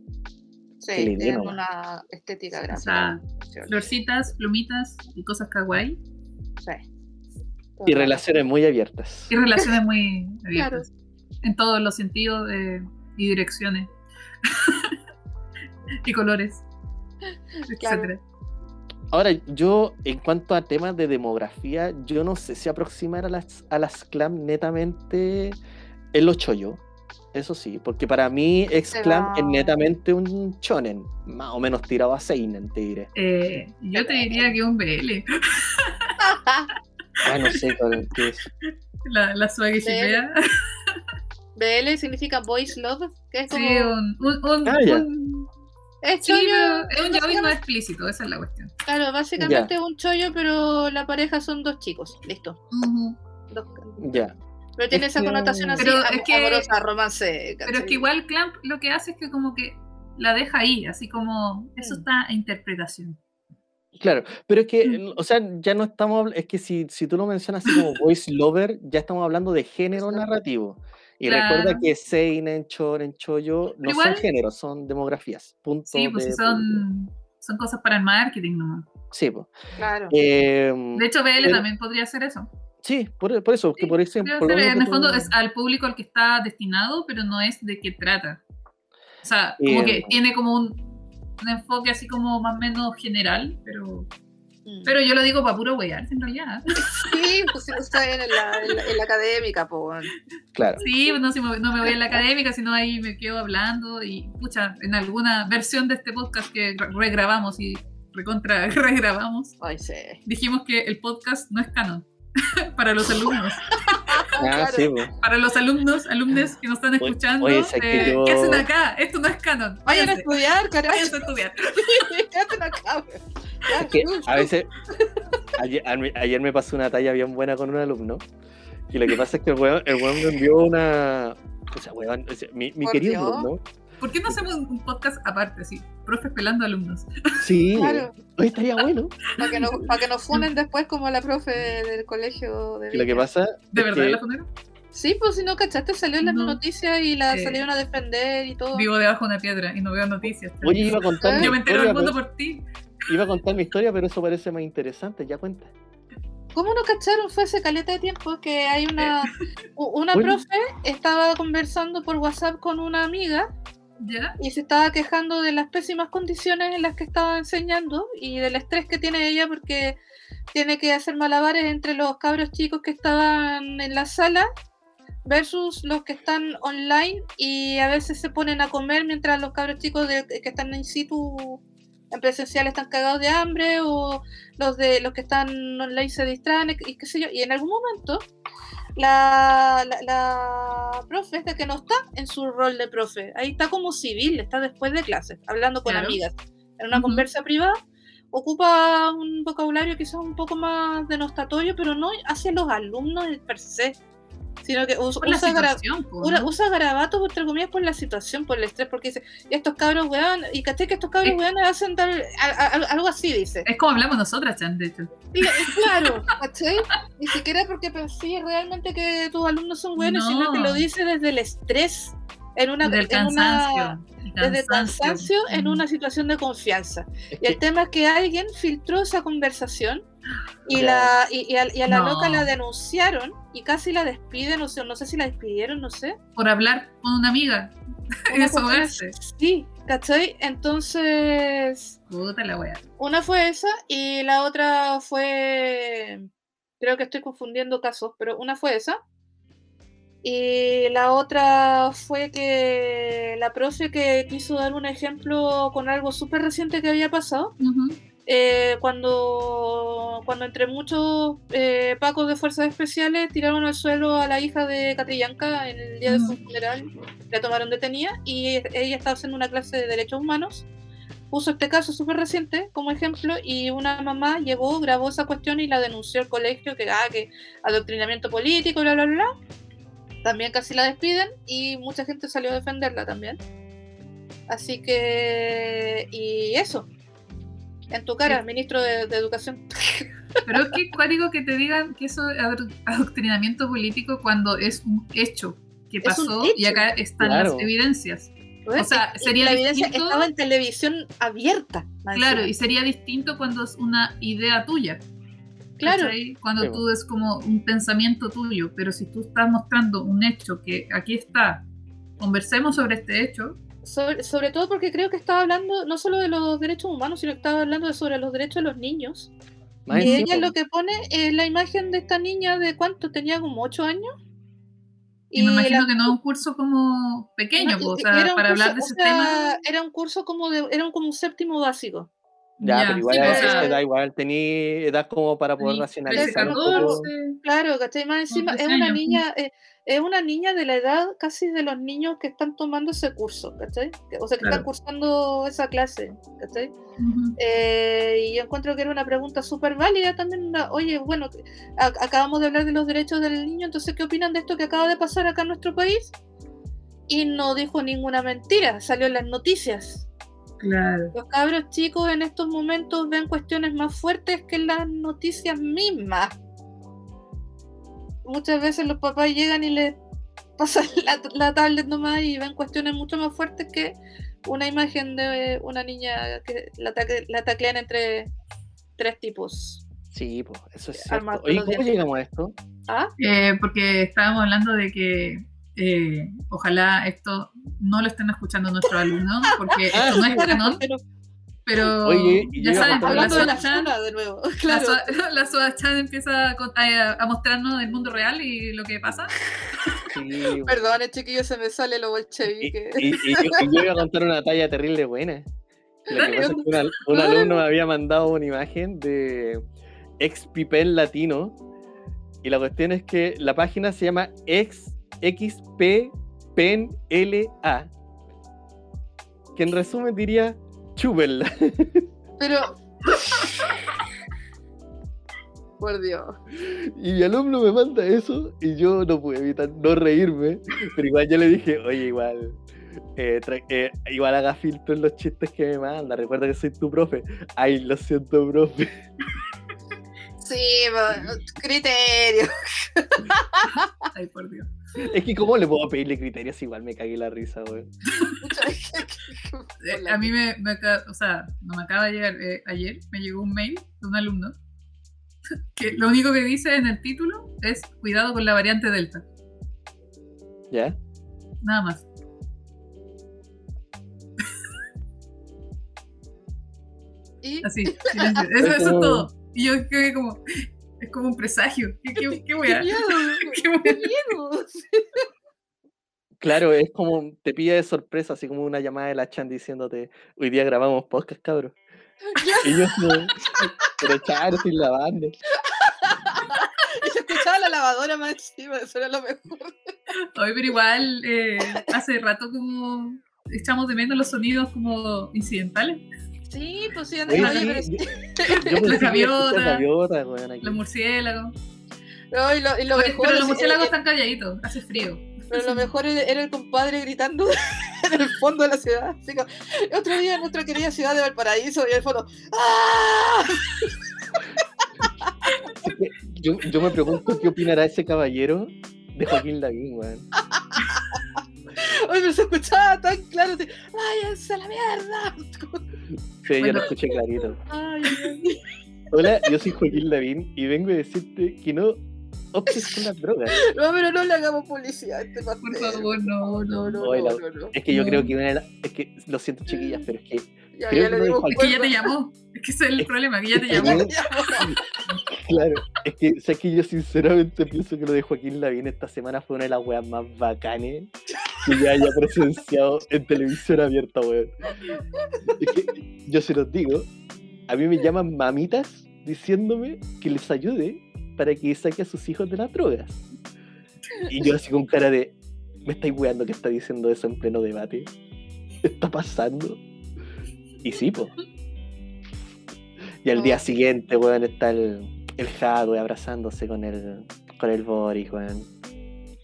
Sí, una estética O gráfica. sea, Sí. florcitas, plumitas y cosas kawaii. Sí. y relaciones muy abiertas. Y relaciones muy [laughs] abiertas. En todos los sentidos eh, y direcciones. [laughs] y colores. Claro. Etcétera. Ahora, yo, en cuanto a temas de demografía, yo no sé si aproximar a las, a las clans netamente en los chollos. Eso sí, porque para mí ex-clan es netamente un shonen, más o menos tirado a seinen, te diré. Eh, yo te diría que un BL. Ah, [laughs] no sé cuál qué es. La, la. BL significa Boys Love, que es como. Sí, un. un, un- Ah, un- es sí, chollo, es un yaoi no explícito, esa es la cuestión. Claro, básicamente es un chollo, pero la pareja son dos chicos. Listo. Dos- Ya. Pero tiene Es esa que- connotación así, Pero es que- amorosa, romance. Pero es que igual Clamp lo que hace es que como que la deja ahí, así como eso Mm. está a interpretación. Claro, pero es que, Mm. o sea, ya no estamos, es que si, si tú lo mencionas así como voice [laughs] lover, ya estamos hablando de género narrativo. Y recuerda que Seinen, Choren, Choyo no igual- son géneros, son demografías. Punto Sí, pues de son, son cosas para el marketing nomás. Sí, pues. Claro. Em, De hecho, BL pero- también podría hacer eso. Sí, por, por eso, que Sí, por ejemplo. Podría lo ser, en el que fondo tú- es al público al que está destinado, pero no es de qué trata. O sea, como Eh, que tiene como un, un enfoque así como más o menos general, pero, Mm. pero yo lo digo para puro weyar, en realidad. Sí, pues si está en la, en la, en la académica, pues. Claro. Sí, pues no, si me- no me voy a la académica, sino ahí me quedo hablando y, pucha, en alguna versión de este podcast que re- regrabamos y recontra [laughs] regrabamos, Ay, sí. dijimos que el podcast no es canon [laughs] para los alumnos. [laughs] Ah, claro. sí. Para los alumnos, alumnos que nos están escuchando, oye, sé que eh, yo- ¿qué hacen acá? Esto no es canon. Vayan a estudiar, carajo. váyanse a estudiar. [laughs] ¿Qué hacen acá? Ya, Es que shu, a veces, ayer, me pasó una talla bien buena con un alumno. Y lo que pasa es que el weón, el weón me envió una. O sea, weón, o sea, mi, querido Dios. alumno ¿Por qué no hacemos un podcast aparte, así? Profes pelando alumnos. Sí, Claro, hoy estaría bueno. para que, no, para que nos funen después como la profe del colegio de Y lo que pasa ¿De verdad que la fundaron? Sí, pues si no, ¿cachaste? Salió en las No. noticias y la Eh, salieron a defender y todo. Vivo debajo de una piedra y no veo noticias. Oye, iba a contar mi Yo me entero del historia, mundo por ti. pero- iba a contar mi historia, pero eso parece más interesante, ya cuenta. ¿Cómo no cacharon? Fue hace caleta de tiempo que hay una, u- una profe estaba conversando por WhatsApp con una amiga ¿Ya? y se estaba quejando de las pésimas condiciones en las que estaba enseñando y del estrés que tiene ella porque tiene que hacer malabares entre los cabros chicos que estaban en la sala versus los que están online y a veces se ponen a comer mientras los cabros chicos de- que están in situ en presencial están cagados de hambre o los de los que están online se distraen y qué sé yo y en algún momento la, la, la profe esta que no está en su rol de profe, ahí está como civil, está después de clases, hablando con Claro. amigas, en una conversa privada, ocupa un vocabulario quizás un poco más denostatorio, pero no hacia los alumnos per se, sino que us- Por la usa, usa garabatos, entre comillas, por la situación, por el estrés, porque dice, y estos cabros weón, y caché que estos cabros Es- weón hacen tal, a- a- algo así, dice. Es como hablamos nosotras, Chan, de hecho. Y- y [laughs] claro, ¿cachai? Ni siquiera porque pensé realmente que tus alumnos son buenos, No. sino que lo dice desde el estrés, en una, Del en una- cansancio. el desde el cansancio en una situación de confianza. Es Y el tema es que alguien filtró esa conversación y, la, y, y a, y a la loca la denunciaron y casi la despiden, o sea, no sé si la despidieron, no sé. Por hablar con una amiga Una [laughs] cuestión- Sí, ¿cachai? Entonces, Puta la wea. una fue esa y la otra fue, creo que estoy confundiendo casos, pero una fue esa. Y la otra fue que la profe que quiso dar un ejemplo con algo súper reciente que había pasado, Ujú. Eh, cuando, cuando entre muchos eh, pacos de fuerzas especiales tiraron al suelo a la hija de Catrillanca en el día de su Mm. funeral, la tomaron detenida y ella estaba haciendo una clase de derechos humanos. Puso este caso súper reciente como ejemplo y una mamá llegó, grabó esa cuestión y la denunció al colegio que, ah, que adoctrinamiento político, bla, bla, bla. También casi la despiden y mucha gente salió a defenderla también. Así que, y eso, en tu cara, ministro de, de Educación. [laughs] Pero qué cuático que te digan que eso es adoctrinamiento político cuando es un hecho que Es pasó y hecho. acá están Claro. las evidencias. O sea, Y sería la evidencia distinto- estaba en televisión abierta. Claro, y sería distinto cuando es una idea tuya. claro. ¿cachai? Cuando Sí, tú es como un pensamiento tuyo, pero si tú estás mostrando un hecho que aquí está, conversemos sobre este hecho, Sobre, sobre todo porque creo que estaba hablando no solo de los derechos humanos, sino que estaba hablando de sobre los derechos de los niños. Más y encima, ella lo que pone es la imagen de esta niña de cuánto tenía como 8 años. y, me imagino la- que no es un curso como pequeño, no, pues, o sea, para curso- hablar de o ese sea, tema. Era un curso como de, era un- como un séptimo básico. Ya, ya, pero igual sí, a esa o sea, edad igual tenía edad como para poder racionalizar un poco. 14, Claro, ¿cachai? Más encima, es 13 una años. niña, eh, es una niña de la edad casi de los niños que están tomando ese curso, ¿cachai? O sea, que Claro. están cursando esa clase, ¿cachai? Eh, y yo encuentro que era una pregunta súper válida también. una- Oye, bueno, acabamos de hablar de los derechos del niño, entonces, ¿qué opinan de esto que acaba de pasar acá en nuestro país? Y no dijo ninguna mentira, salió en las noticias. Claro. Los cabros chicos en estos momentos ven cuestiones más fuertes que las noticias mismas. Muchas veces los papás llegan y les pasan [laughs] la, la tablet nomás y ven cuestiones mucho más fuertes que una imagen de una niña que la, tacle- la taclean entre tres tipos. Sí, pues, eso es cierto. Oye, ¿cómo llegamos a esto? ¿Ah? Eh, porque estábamos hablando de que eh, ojalá esto no lo estén escuchando nuestros alumnos, porque esto no es [laughs] canon, pero Oye, y ya saben, contar la hablando de la zona de nuevo. la [laughs] Claro. Soda- [laughs] la Soda-chan empieza a, a- a mostrarnos el mundo real y lo que pasa. Sí, [laughs] Perdón, chiquillo, se me sale lo y, bolchevique. y- y yo, y yo iba a contar una talla terrible buena. Lo que pasa es que un, al- un alumno me había mandado una imagen de ex Pipel latino y la cuestión es que la página se llama ex XP Pen LA que en resumen diría chúbenla. Pero. Por Dios. Y mi alumno me manda eso y yo no pude evitar no reírme, pero igual yo le dije, oye, igual, eh, eh, igual haga filtro en los chistes que me manda. Recuerda que soy tu profe. Ay, lo siento, profe. Sí, criterio. Ay, por Dios. Es que, ¿cómo le puedo pedirle criterios? Igual me cagué la risa. Eh, [laughs] a mí me, me acaba, o sea, no me acaba de llegar, eh, ayer me llegó un mail de un alumno [laughs] que lo único que dice en el título es cuidado con la variante Delta, ¿Ya? nada más. Y Así, silencio. Eso, eso es todo. Y yo creo que como, es como un presagio. ¿Qué, qué, qué weá? miedo, [laughs] ¿Qué miedo. Claro, es como te pilla de sorpresa, así como una llamada de la Chan diciéndote, hoy día grabamos podcast, cabros. [laughs] Y yo como, pero estoy lavando. [laughs] Y se escuchaba la lavadora más encima, eso era lo mejor. Oye, pero igual eh, hace rato como echamos de menos los sonidos como incidentales. Sí, pues sí, oye, sí, pero yo, yo pensé [laughs] que iba a escuchar gaviota. gaviota, weón, aquí. Los murciélagos. No, y lo, y lo Oye, mejor, pero los murciélagos eh, están calladitos, hace frío. pero lo mejor era el compadre gritando [laughs] en el fondo de la ciudad. Así como, otro día en nuestra querida ciudad de Valparaíso y el fondo, ¡ah! Yo, yo me pregunto qué opinará ese caballero de Joaquín Lavín, weón. Oye, pero se escuchaba tan claro, así, ¡váyanse a la mierda! Sí, yo lo escuché clarito. Ay, ay, ay. [laughs] Hola, yo soy Joaquín Lavín y vengo a decirte que no optes con las drogas. [laughs] No, pero no le hagamos publicidad a este pastel. Por favor, no, no, no, Oye, la- no, no, no. Es que yo No. creo que una de las- es que lo siento chiquillas, pero es que Ya, creo ya que le no dimos le Es que ya te llamó. Es que ese es el problema, que ya te [laughs] llamó. claro, es que sé que yo sinceramente pienso que lo de Joaquín Lavín esta semana fue una de las weas más bacanes que yo haya presenciado en televisión abierta, weón. Es que yo se los digo, a mí me llaman mamitas diciéndome que les ayude para que saque a sus hijos de las drogas. Y yo así con cara de, ¿me estáis weando que está diciendo eso en pleno debate? ¿Está pasando? Y sí, pues. Y al día No. siguiente, weón, está el, el abrazándose con el, con el Boris, weón.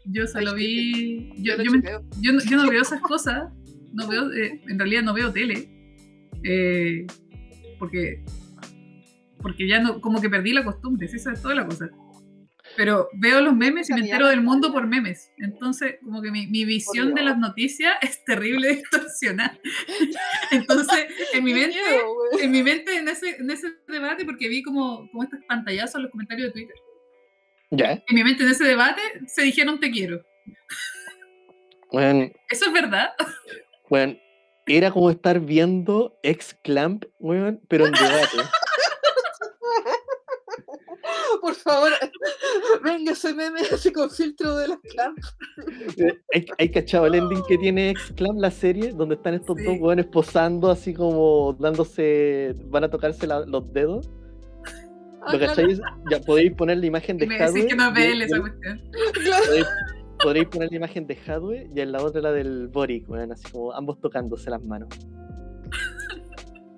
Yo se lo vi. Yo, me- yo no veo esas cosas. No veo, eh, en realidad no veo tele. Eh, porque. Porque ya no. Como que perdí la costumbre, sí, esa es toda la cosa. Pero veo los memes y me entero del mundo por memes. Entonces, como que mi, mi visión de las noticias es terrible [laughs] distorsionada. Entonces, en mi mente, en mi mente, en ese, en ese debate, porque vi como, como estos pantallazos en los comentarios de Twitter. Ya, En mi mente, en ese debate, se dijeron te quiero. weón, ¿Eso es verdad? weón, era como estar viendo ex Clamp, weón, pero en debate. [laughs] Por favor, venga ese meme así con filtro de las clams. Eh, ¿Hay, hay cachado el ending que tiene ex Clamp la serie? Donde están estos Sí. dos weones posando así como dándose, van a tocarse la- los dedos. Ah, ¿Lo claro, cacháis? Ya podéis poner la imagen de me decís que no y- esa cuestión. claro. Podéis, podréis poner la imagen de Hadwe y en la otra la del Boric, weón, así como ambos tocándose las manos.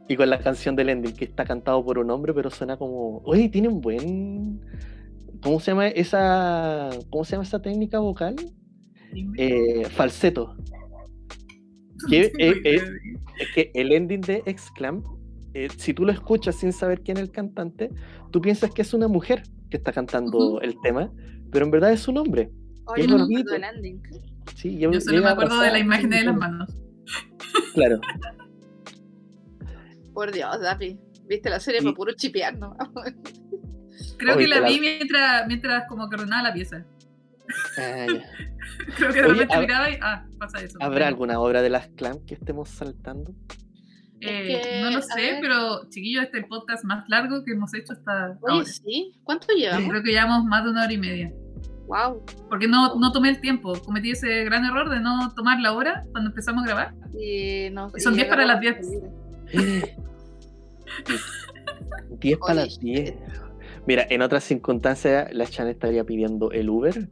Y con la canción del ending, que está cantado por un hombre, pero suena como. Oye, tiene un buen. ¿Cómo se llama esa. ¿Cómo se llama esa técnica vocal? Eh, falseto. que, [laughs] eh, eh, Es que el ending de Exclam, si tú lo escuchas sin saber quién es el cantante, tú piensas que es una mujer que está cantando el tema, pero en verdad es un hombre. Oye, es no me acuerdo del landing. Sí, Yo solo me acuerdo de la imagen de las manos. Claro. [laughs] Por Dios, Dapi. Viste la serie Y- para puro chipear. [laughs] Creo Oye, que la vi mientras, mientras como que ordenaba la pieza. Ah, ya. [laughs] Creo que de Oye, repente hab- miraba y. Ah, pasa eso. ¿Habrá alguna obra de las Clam que estemos saltando? Eh, Es que, no lo sé, ver. pero chiquillos, este es el podcast más largo que hemos hecho hasta Oye, ahora. sí. ¿Cuánto llevamos? Creo que llevamos más de una hora y media. Wow. Porque no, no tomé el tiempo. Cometí ese gran error de no tomar la hora cuando empezamos a grabar. Y no, Son y 10 para las llegamos 10. 10 [laughs] para las 10. Mira, en otras circunstancias la Chan estaría pidiendo el Uber.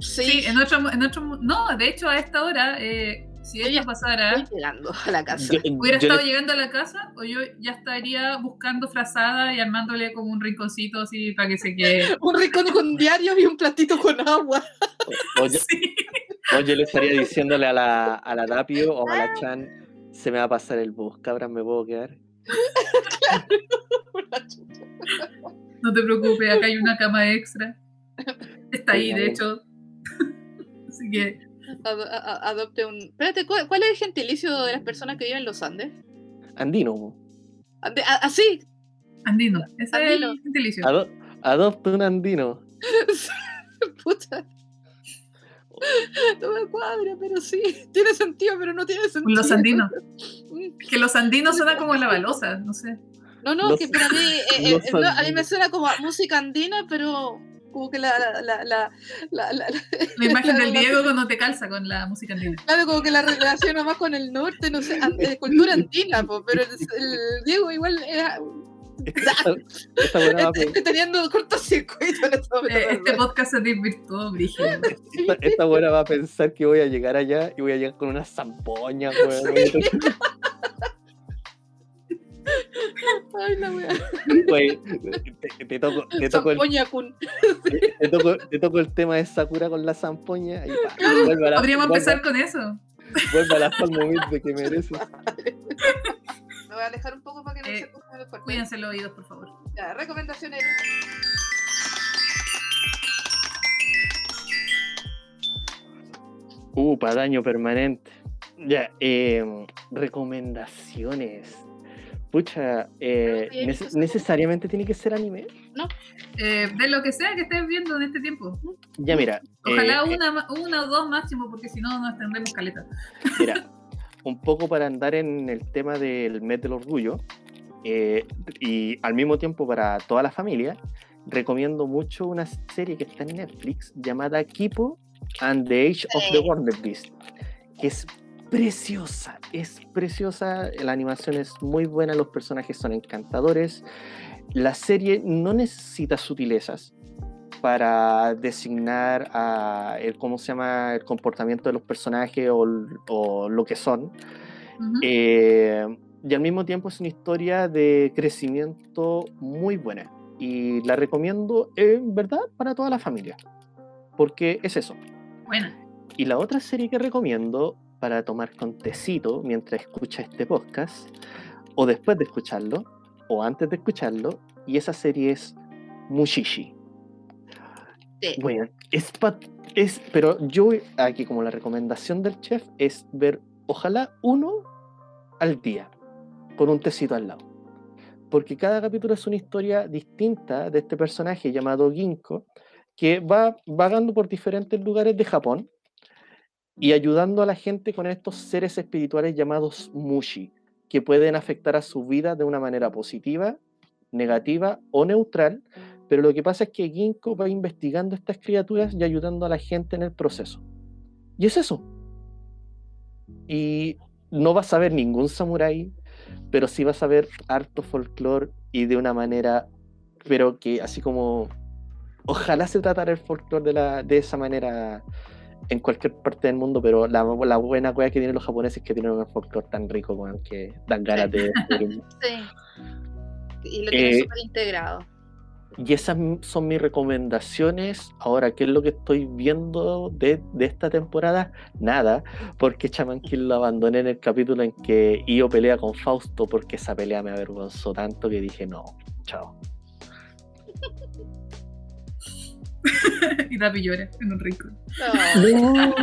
Sí, Sí, en otro, en otro. No, de hecho, a esta hora, eh, si Yo ya pasara, estoy llegando a la casa. Yo- hubiera yo estado le- llegando a la casa o yo ya estaría buscando frazada y armándole como un rinconcito así para que se quede. [laughs] Un rincón con diario y un platito con agua. oye, Sí. No, yo le estaría diciéndole a la, a la Tapio o a la Chan, se me va a pasar el bus, cabras, me puedo quedar. [laughs] No te preocupes, acá hay una cama extra. Está ahí, de hecho. [laughs] Así que. Ad- adopte un. Espérate, ¿cuál, cuál es el gentilicio de las personas que viven en los Andes? Andino. Ande- Así. Andino. Ese Andino. es el gentilicio. Ado- adopta un andino. [laughs] Puta. No me cuadra, pero sí. Tiene sentido, pero no tiene sentido. Los andinos. Mm. Que los andinos suena como la balosa, no sé. No, no, Los- que para mí. eh, [laughs] eh, no, a mí me suena como a música andina, pero. Como que la. la, la, la, la- la- la- La imagen [laughs] la del Diego cuando te calza con la música andina. Claro, como que la relaciona más con el norte, no sé, eh, cultura andina, po, pero el, el Diego igual era. Esta, buena Estoy teniendo cortocircuito en este. Eh, Este podcast se desvirtuó, Brígido. esta, esta buena va a pensar que voy a llegar allá y voy a llegar con una zampoña, weón. [laughs] Ay, la wea. Güey, te, te toco, te, toco el, kun. te, toco, te toco el tema de Sakura con la zampoña y [laughs] la, Podríamos empezar con eso. vuelve a la forma humilde que mereces. Me voy a alejar un poco para que no Eh, se escuchen los fuerte. Cuídense los oídos, por favor. Ya, recomendaciones. Uh, para daño permanente. Ya, eh, recomendaciones. Pucha, eh, Pero, nece- ¿qué necesariamente tiene que ser anime. Eh, de lo que sea que estés viendo en este tiempo. Ya, mira. Ojalá eh, una, una o dos máximo, porque si no nos tendremos caleta. Mira, [laughs] un poco para andar en el tema del mes del orgullo eh, y al mismo tiempo para toda la familia, recomiendo mucho una serie que está en Netflix llamada Kipo and the Age of the. Wonder Beast, que es preciosa, es preciosa, la animación es muy buena, los personajes son encantadores, la serie no necesita sutilezas para designar a el, cómo se llama el comportamiento de los personajes o, lo que son. Eh, y al mismo tiempo es una historia de crecimiento muy buena. Y la recomiendo en verdad para toda la familia. Porque es eso. Buena. Y la otra serie que recomiendo para tomar con tecito mientras escucha este podcast, o después de escucharlo, o antes de escucharlo, y esa serie es Mushishi. Sí. Bueno, es, pero yo aquí como la recomendación del chef es ver, ojalá uno al día, con un tecito al lado. Porque cada capítulo es una historia distinta de este personaje llamado Ginkgo, que va vagando por diferentes lugares de Japón y ayudando a la gente con estos seres espirituales llamados Mushi, que pueden afectar a su vida de una manera positiva, negativa o neutral, pero lo que pasa es que Ginkgo va investigando estas criaturas y ayudando a la gente en el proceso. Y es eso. Y no vas a ver ningún samurái, pero sí vas a ver harto folclore y de una manera, pero que así como, ojalá se tratara el folclore de, la, de esa manera en cualquier parte del mundo, pero la, la buena cosa que tienen los japoneses es que tienen un folclore tan rico, weón, que dan ganas de... [laughs] Sí. Y lo tiene Eh, súper integrado. Y esas son mis recomendaciones. Ahora, ¿qué es lo que estoy viendo de, de esta temporada? Nada, porque Chaman King lo abandoné en el capítulo en que Io pelea con Fausto, porque esa pelea me avergonzó tanto que dije, no, chao. [laughs] [laughs] y Dapi llora en un rincón. No.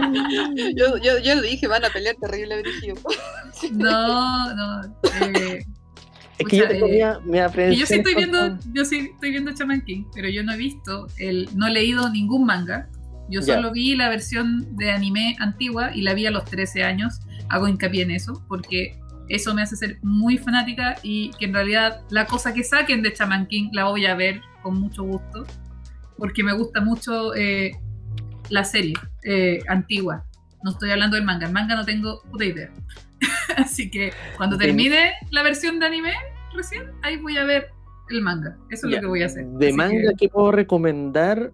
Yo, yo, yo dije, van a pelear terrible, Brigio. [laughs] No, no. eh, Es que yo tengo eh, mi, mi yo sí estoy viendo, yo sí estoy viendo Shaman King, pero yo no he visto el, no he leído ningún manga. Yo solo vi la versión de anime antigua y la vi a los 13 años. Hago hincapié en eso porque eso me hace ser muy fanática y que en realidad la cosa que saquen de Shaman King la voy a ver con mucho gusto porque me gusta mucho eh, la serie eh, antigua. No estoy hablando del manga, el manga no tengo puta idea. [laughs] Así que cuando Ten- termine la versión de anime recién, ahí voy a ver el manga. Eso es Ya, lo que voy a hacer. De Así manga que- que puedo recomendar,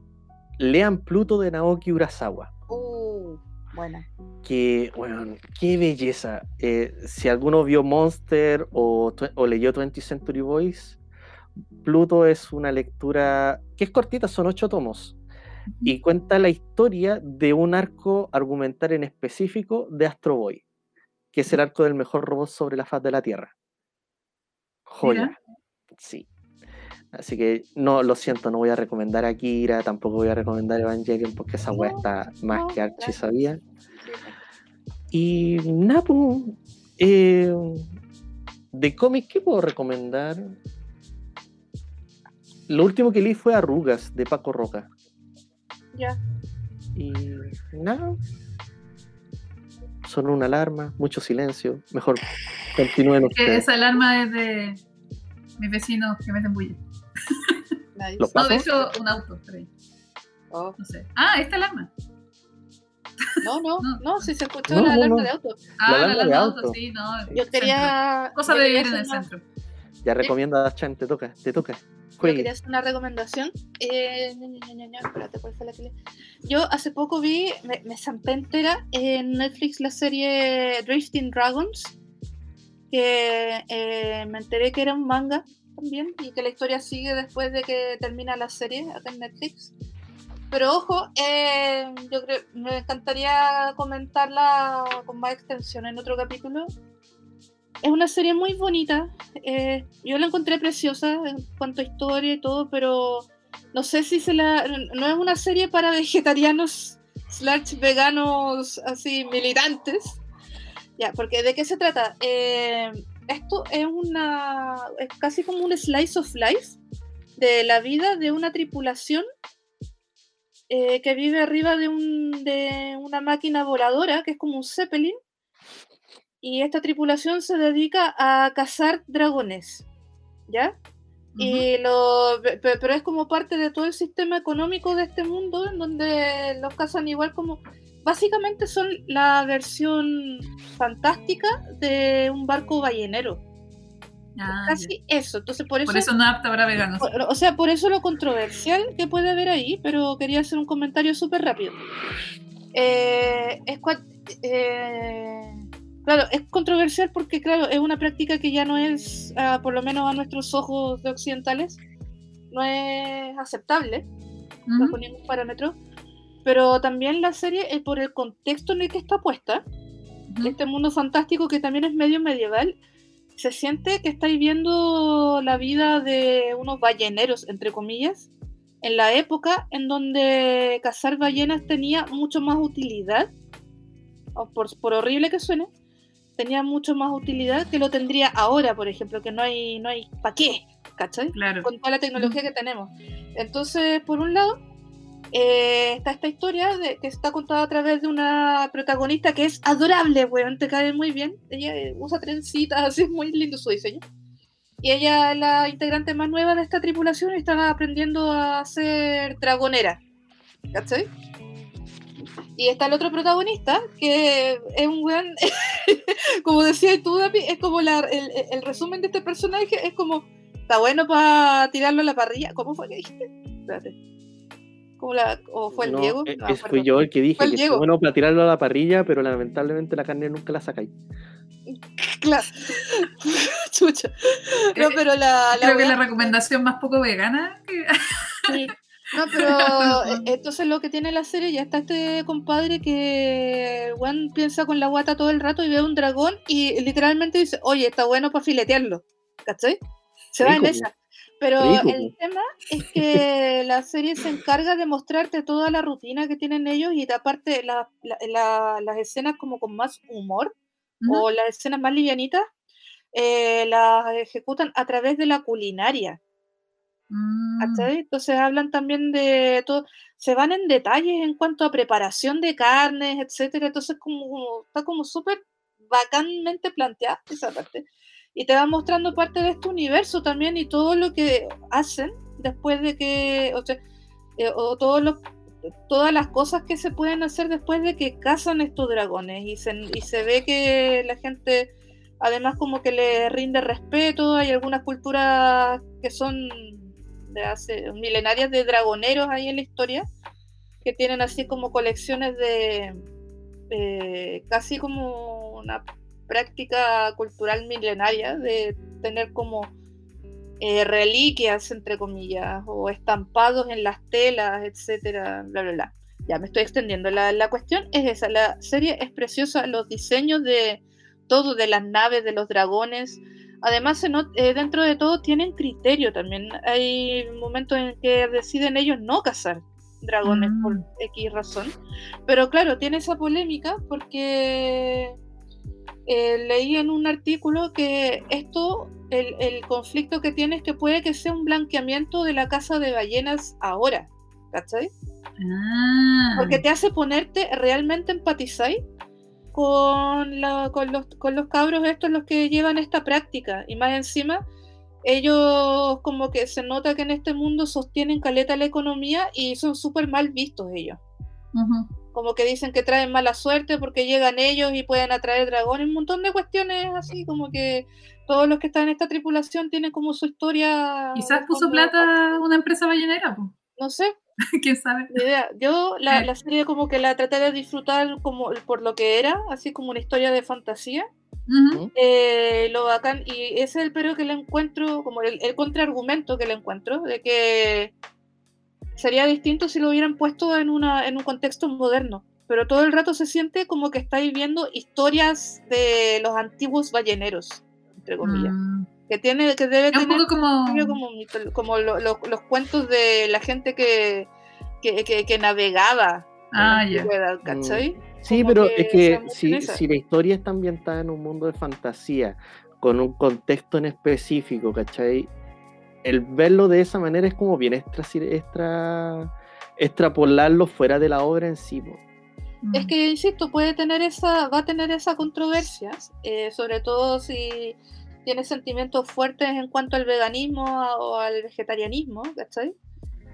lean Pluto de Naoki Urasawa. Uh, buena. que, bueno, qué belleza. Eh, si alguno vio Monster o, o leyó 20th Century Boys, Pluto es una lectura que es cortita, son ocho tomos, y cuenta la historia de un arco argumental en específico de Astro Boy, que es el arco del mejor robot sobre la faz de la Tierra. Joya. Sí. Así que no, lo siento, no voy a recomendar a Kira, tampoco voy a recomendar Evangelion porque esa weá está más no, que archi sabía. Y Napu, eh, de cómics, ¿qué puedo recomendar? Lo último que leí fue Arrugas de Paco Roca. Ya. Y nada. Sonó una alarma, mucho silencio. Mejor continúen ustedes. esa alarma es de mis vecinos que meten bulla. Nice. No, de hecho, un auto, por ahí. Oh, No sé. Ah, esta alarma. No, no, [laughs] No. no, si se escuchó No, la alarma no. de auto. Ah, La la alarma de auto, auto. sí, no. Yo quería. Cosa de vivir en el centro. Ya recomienda a Chan, te toca, te toca. Quería hacer una recomendación. Eh, ña, ña, ña, espérate, ¿cuál fue la que le- Yo hace poco vi, me, me zampé entera en Netflix la serie Drifting Dragons, que eh, me enteré que era un manga también y que la historia sigue después de que termina la serie acá en Netflix. Pero ojo, eh, yo creo, me encantaría comentarla con más extensión en otro capítulo. Es una serie muy bonita, eh, yo la encontré preciosa en cuanto a historia y todo, pero no sé si se la. No es una serie para vegetarianos slash veganos así militantes. Ya, porque ¿de qué se trata? Eh, esto es una. es casi como un slice of life de la vida de una tripulación eh, que vive arriba de, un, de una máquina voladora, que es como un Zeppelin. Y esta tripulación se dedica a cazar dragones. ¿Ya? Y lo, pe- pe- pero es como parte de todo el sistema económico de este mundo en donde los cazan igual como básicamente son la versión fantástica de un barco ballenero Ah, casi eso entonces por eso, Por eso no apta para veganos. por- o sea por eso lo controversial que puede haber ahí pero quería hacer un comentario súper rápido Eh, es eh, claro es controversial porque claro es una práctica que ya no es ah, por lo menos a nuestros ojos de occidentales no es aceptable Ujú. bajo ningún parámetro. Pero también la serie, eh, por el contexto en el que está puesta, Ujú. este mundo fantástico que también es medio medieval, se siente que estáis viendo la vida de unos balleneros, entre comillas, en la época en donde cazar ballenas tenía mucho más utilidad, por, por horrible que suene, tenía mucho más utilidad que lo tendría ahora, por ejemplo, que no hay, no hay ¿para qué? ¿Cachai? Claro. con toda la tecnología que tenemos. Entonces, por un lado, eh, está esta historia de, que está contada a través de una protagonista que es adorable, weón, te cae muy bien. Ella eh, usa trencitas, [laughs] así es muy lindo su diseño. Y ella es la integrante más nueva de esta tripulación y está aprendiendo a ser dragonera. ¿Cachai? Y está el otro protagonista, que es un weón, [laughs] como decía tú, Dapi, es como la- el, el resumen de este personaje, es como, está bueno para tirarlo a la parrilla. ¿Cómo fue que dijiste? Espérate. ¿Cómo la, ¿O fue el No, Diego? eh, No es- fui yo el que dije el que Diego. está bueno para tirarlo a la parrilla, pero lamentablemente la carne nunca la sacáis. Claro. [laughs] Chucha. No, Eh, pero la, la Creo que wea- la recomendación más poco vegana. que- Sí. No, pero eh, entonces lo que tiene la serie, ya está este compadre que Juan piensa con la guata todo el rato y ve un dragón y literalmente dice, oye, está bueno para filetearlo. ¿Cachai? Se va en esa. Pero Rico, el tema es que [laughs] la serie se encarga de mostrarte toda la rutina que tienen ellos y aparte la- la- la- las escenas como con más humor o las escenas más livianitas eh, las ejecutan a través de la culinaria. Mm. Entonces hablan también de todo, se van en detalles en cuanto a preparación de carnes, etcétera. Entonces como, está como súper bacanmente planteada esa parte. Y te va mostrando parte de este universo también y todo lo que hacen después de que, o, sea, eh, o todos los- todas las cosas que se pueden hacer después de que cazan estos dragones. Y se, y se ve que la gente además como que le rinde respeto, hay algunas culturas que son de hace milenarias de dragoneros ahí en la historia, que tienen así como colecciones de casi como una práctica cultural milenaria de tener como eh, reliquias, entre comillas, o estampados en las telas, etcétera, bla, bla, bla. Ya me estoy extendiendo. La, la cuestión es esa, la serie es preciosa, los diseños de todo, de las naves, de los dragones. Además, eh, dentro de todo tienen criterio también. Hay momentos en que deciden ellos no cazar dragones por Mm. X razón. Pero claro, tiene esa polémica porque eh, leí en un artículo que esto, el, el conflicto que tiene es que puede que sea un blanqueamiento de la caza de ballenas ahora. ¿Cachai? Ah. Porque te hace ponerte, realmente empatizáis con, la- con, los, con los cabros estos los que llevan esta práctica. Y más encima, ellos como que se nota que en este mundo sostienen caleta la economía y son súper mal vistos ellos. Como que dicen que traen mala suerte porque llegan ellos y pueden atraer dragones, un montón de cuestiones así, como que todos los que están en esta tripulación tienen como su historia. Quizás puso plata una empresa ballenera. No sé, [laughs] quién sabe. Yo la, la serie como que la traté de disfrutar como por lo que era, así como una historia de fantasía. Ujú. Eh, lo bacán, y ese es el pero que le encuentro, como el, el contraargumento que le encuentro, de que sería distinto si lo hubieran puesto en, una, en un contexto moderno. Pero todo el rato se siente como que estáis viendo historias de los antiguos balleneros, entre comillas. Mm. Que, tiene, que debe Es un tener poco como. como, como lo- lo- los cuentos de la gente que, que, que- que navegaba Ah, ya. antigüedad, ¿cachai? Sí, Como pero que es que si, si la historia está ambientada en un mundo de fantasía, con un contexto en específico, ¿cachai? El verlo de esa manera es como bien extra, extra extrapolarlo fuera de la obra en sí. po. Es Mm. que, insisto, puede tener esa, va a tener esa controversia, eh, sobre todo si tiene sentimientos fuertes en cuanto al veganismo a- o al vegetarianismo, ¿cachai?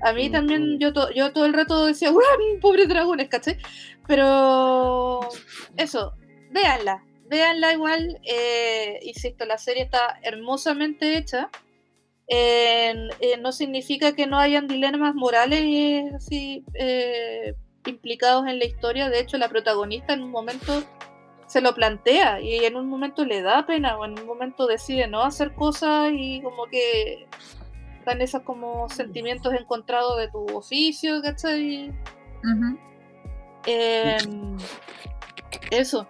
A mí también, mm. yo, to- yo todo el rato decía, ¡Weón, pobres dragones! ¿cachai? Pero eso, véanla, véanla igual, eh, insisto, la serie está hermosamente hecha. En- eh, no significa que no hayan dilemas morales eh, así eh, implicados en la historia. De hecho, la protagonista en un momento se lo plantea y en un momento le da pena o en un momento decide no hacer cosas y como que dan esos como sentimientos encontrados de tu oficio, ¿cachai? Ujú. Em, eso.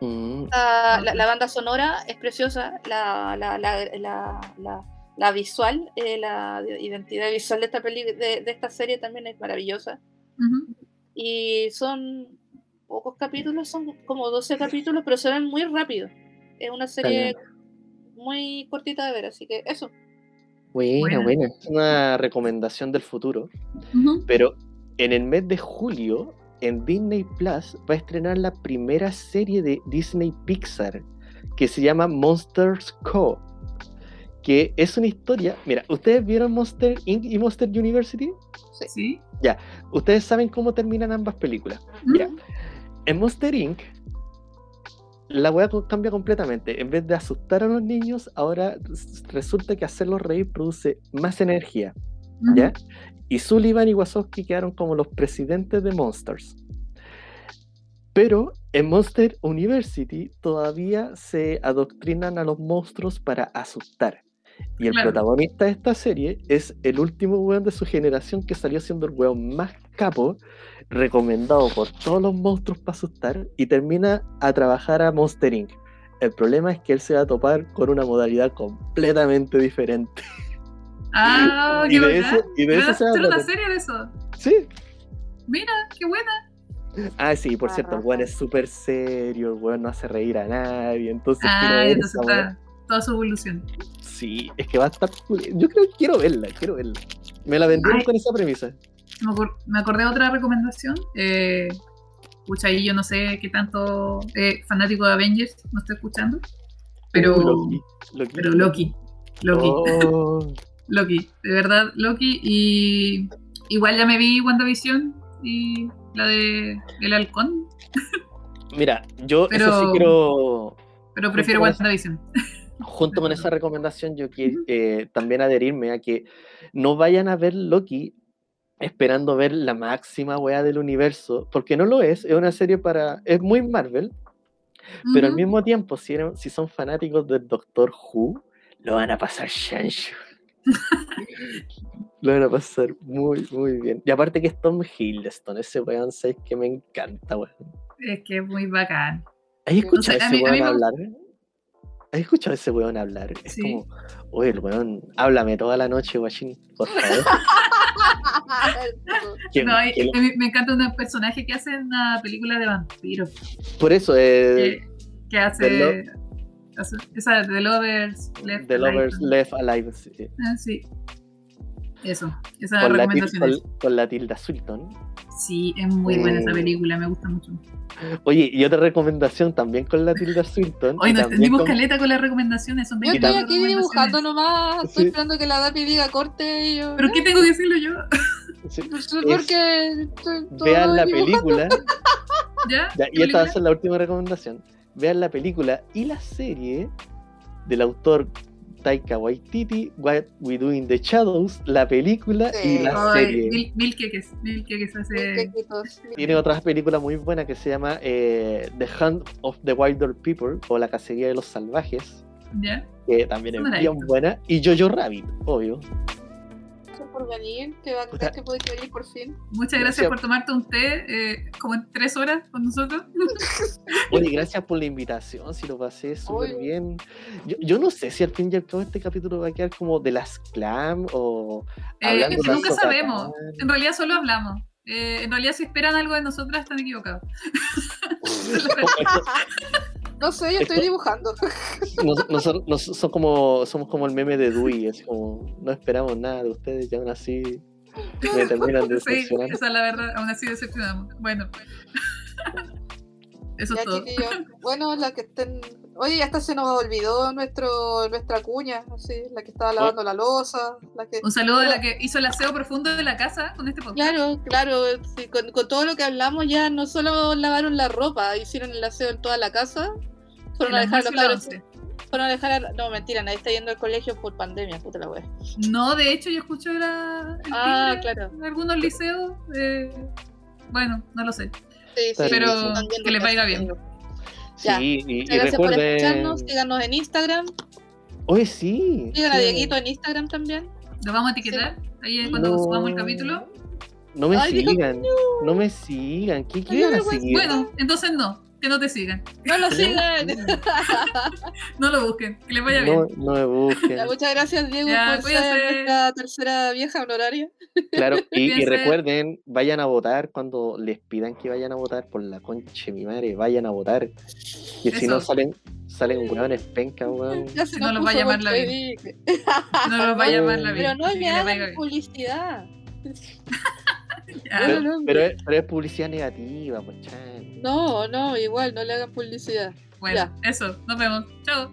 Mm, La, la- la banda sonora es preciosa, la, la, la, la, la- la visual, eh, la identidad visual de esta, peli, de, de esta serie también es maravillosa. Y son pocos capítulos, son como 12 capítulos, pero se ven muy rápido. Es una serie muy cortita de ver, así que eso. buena, Buena. Es una recomendación del futuro. Pero en el mes de julio, en Disney Plus, va a estrenar la primera serie de Disney Pixar que se llama Monsters Co. Que es una historia. Mira, ¿ustedes vieron Monster Inc. y Monster University? Sí. Ustedes saben cómo terminan ambas películas. Ya. Ujú. En Monster Inc. La weá cambia completamente. En vez de asustar a los niños, ahora resulta que hacerlos reír produce más energía. ¿ya? Y Sullivan y Wazowski quedaron como los presidentes de Monsters. Pero en Monster University todavía se adoctrinan a los monstruos para asustar. Y el Claro. protagonista de esta serie es el último weón de su generación que salió siendo el weón más capo, recomendado por todos los monstruos para asustar, y termina a trabajar a Monster Inc. El problema es que él se va a topar con una modalidad completamente diferente. Ah, [laughs] Y qué de eso- y de ¿Me eso se va a una serie de eso? Sí, Mira, qué buena. Ah, sí, por cierto, el weón es súper serio, el weón no hace reír a nadie, entonces Ah, entonces está toda su evolución. Sí, es que va a estar. Yo creo que quiero verla, quiero verla. Me la vendieron Ay. con esa premisa. Me, acor- me acordé de otra recomendación. Eh, ahí yo no sé qué tanto eh, fanático de Avengers no estoy escuchando. Pero, Uh, Loki. Loki. pero Loki. Loki. Oh, [laughs] Loki. De verdad, Loki. Y igual ya me vi WandaVision y la de El Halcón. Mira, yo Pero- eso sí quiero, Pero prefiero WandaVision. [laughs] junto con esa recomendación, yo quiero eh, también adherirme a que no vayan a ver Loki esperando ver la máxima weá del universo, porque no lo es, es una serie para, es muy Marvel, pero al mismo tiempo, si, eran- si son fanáticos del Doctor Who, Lo van a pasar chancho. [laughs] Lo van a pasar muy, muy bien. Y aparte que es Tom Hiddleston, ese weón, sabes que me encanta, weón. Es que es muy bacán. ¿Has escuchado No sé, a ese mí- a mí weón me- hablar? ¿Has escuchado ese weón hablar? Es Sí. como, oye, el weón, háblame toda la noche, guachín, por favor. [laughs] Que- No, y- me, me encanta un personaje que hace una película de vampiros. por eso, eh, que, que hace, hace- esa de The Lovers Left The Lovers Alive. Left Alive, sí. Ah, sí. Eso, esa con, la, recomendación. es. con- con la Tilda Swinton. Sí, es muy buena esa Mm. película, me gusta mucho. Oye, y otra recomendación también con la Tilda Swinton. Hoy nos con- caleta con las recomendaciones, son Yo 20 estoy aquí dibujando nomás, estoy Sí. esperando que la Dapi diga corte y yo. ¿Pero qué tengo que decirlo yo? sí, Pues, Porque todo Vean la dibujando. película. [laughs] ¿Ya? Ya, ¿Qué y esta va a ser la última recomendación. Vean la película y la serie del autor Taika Waititi, What We Do in the Shadows, la película Sí. y la Ay, serie. mil, mil queques, mil queques hace... Tiene otra película muy buena que se llama eh, The Hunt of the Wilder People o La Cacería de los Salvajes, ¿Ya? que también es bien buena, y Jojo Rabbit, obvio. Por venir, que va Puta. que pudiste venir por fin. Muchas gracias Gracias. por tomarte un té eh, como en tres horas con nosotros. [laughs] Oye, gracias por la invitación, si lo pasé súper bien. Yo, yo no sé si al fin y al cabo este capítulo va a quedar como de las clam o Eh, hablando de nunca sabemos. En realidad solo hablamos. Eh, en realidad si esperan algo de nosotras están equivocados. [laughs] [laughs] No sé, yo estoy Esto- dibujando. [laughs] Nos- nosotros nos- son como, somos como el meme de Dewey, es como no esperamos nada de ustedes y aún así me terminan de Sí, decepcionar. esa es la verdad. Aún así decepcionamos. Bueno. Eso Ya, es todo. Bueno, la que estén. Oye, hasta se nos olvidó nuestro, nuestra cuña, así, la que estaba lavando la losa, la que. Un saludo a la que hizo el aseo profundo de la casa con este podcast. Claro, claro, sí, con, con todo lo que hablamos ya no solo lavaron la ropa, hicieron el aseo en toda la casa. Fueron a dejar los cabros- fueron a dejar No, mentira, nadie está yendo al colegio por pandemia, puta la wea. No, de hecho yo escucho la, Ah, claro. en algunos liceos. eh, bueno, no lo sé. Sí, sí, Pero que les vaya bien. Ya. Sí, y, gracias por recuerden. escucharnos, síganos en Instagram, Oye, sí. sigan a sí. Dieguito en Instagram también. Lo vamos a etiquetar ahí cuando No. subamos el capítulo. No me Ay, sigan. No me sigan. ¿Qué quieren seguir? Bueno, entonces no, que no te sigan. No lo [laughs] sigan. [laughs] No lo busquen, que les vaya no, bien. no me busquen. Ya, muchas gracias, Diego, Ya, por ser nuestra tercera vieja honoraria. Claro, y, y recuerden, vayan a votar cuando les pidan que vayan a votar por la concha de mi madre, vayan a votar. Que si no salen, salen hueones penca, weón. Ya se Si nos no los va a llamar la vida. No los vaya a llamar la vida. Pero no me hagan publicidad. [laughs] Pero, no, no. pero es, pero es publicidad negativa, pues chan. No, no, igual, no le hagan publicidad. Bueno, eso, nos vemos. Chao.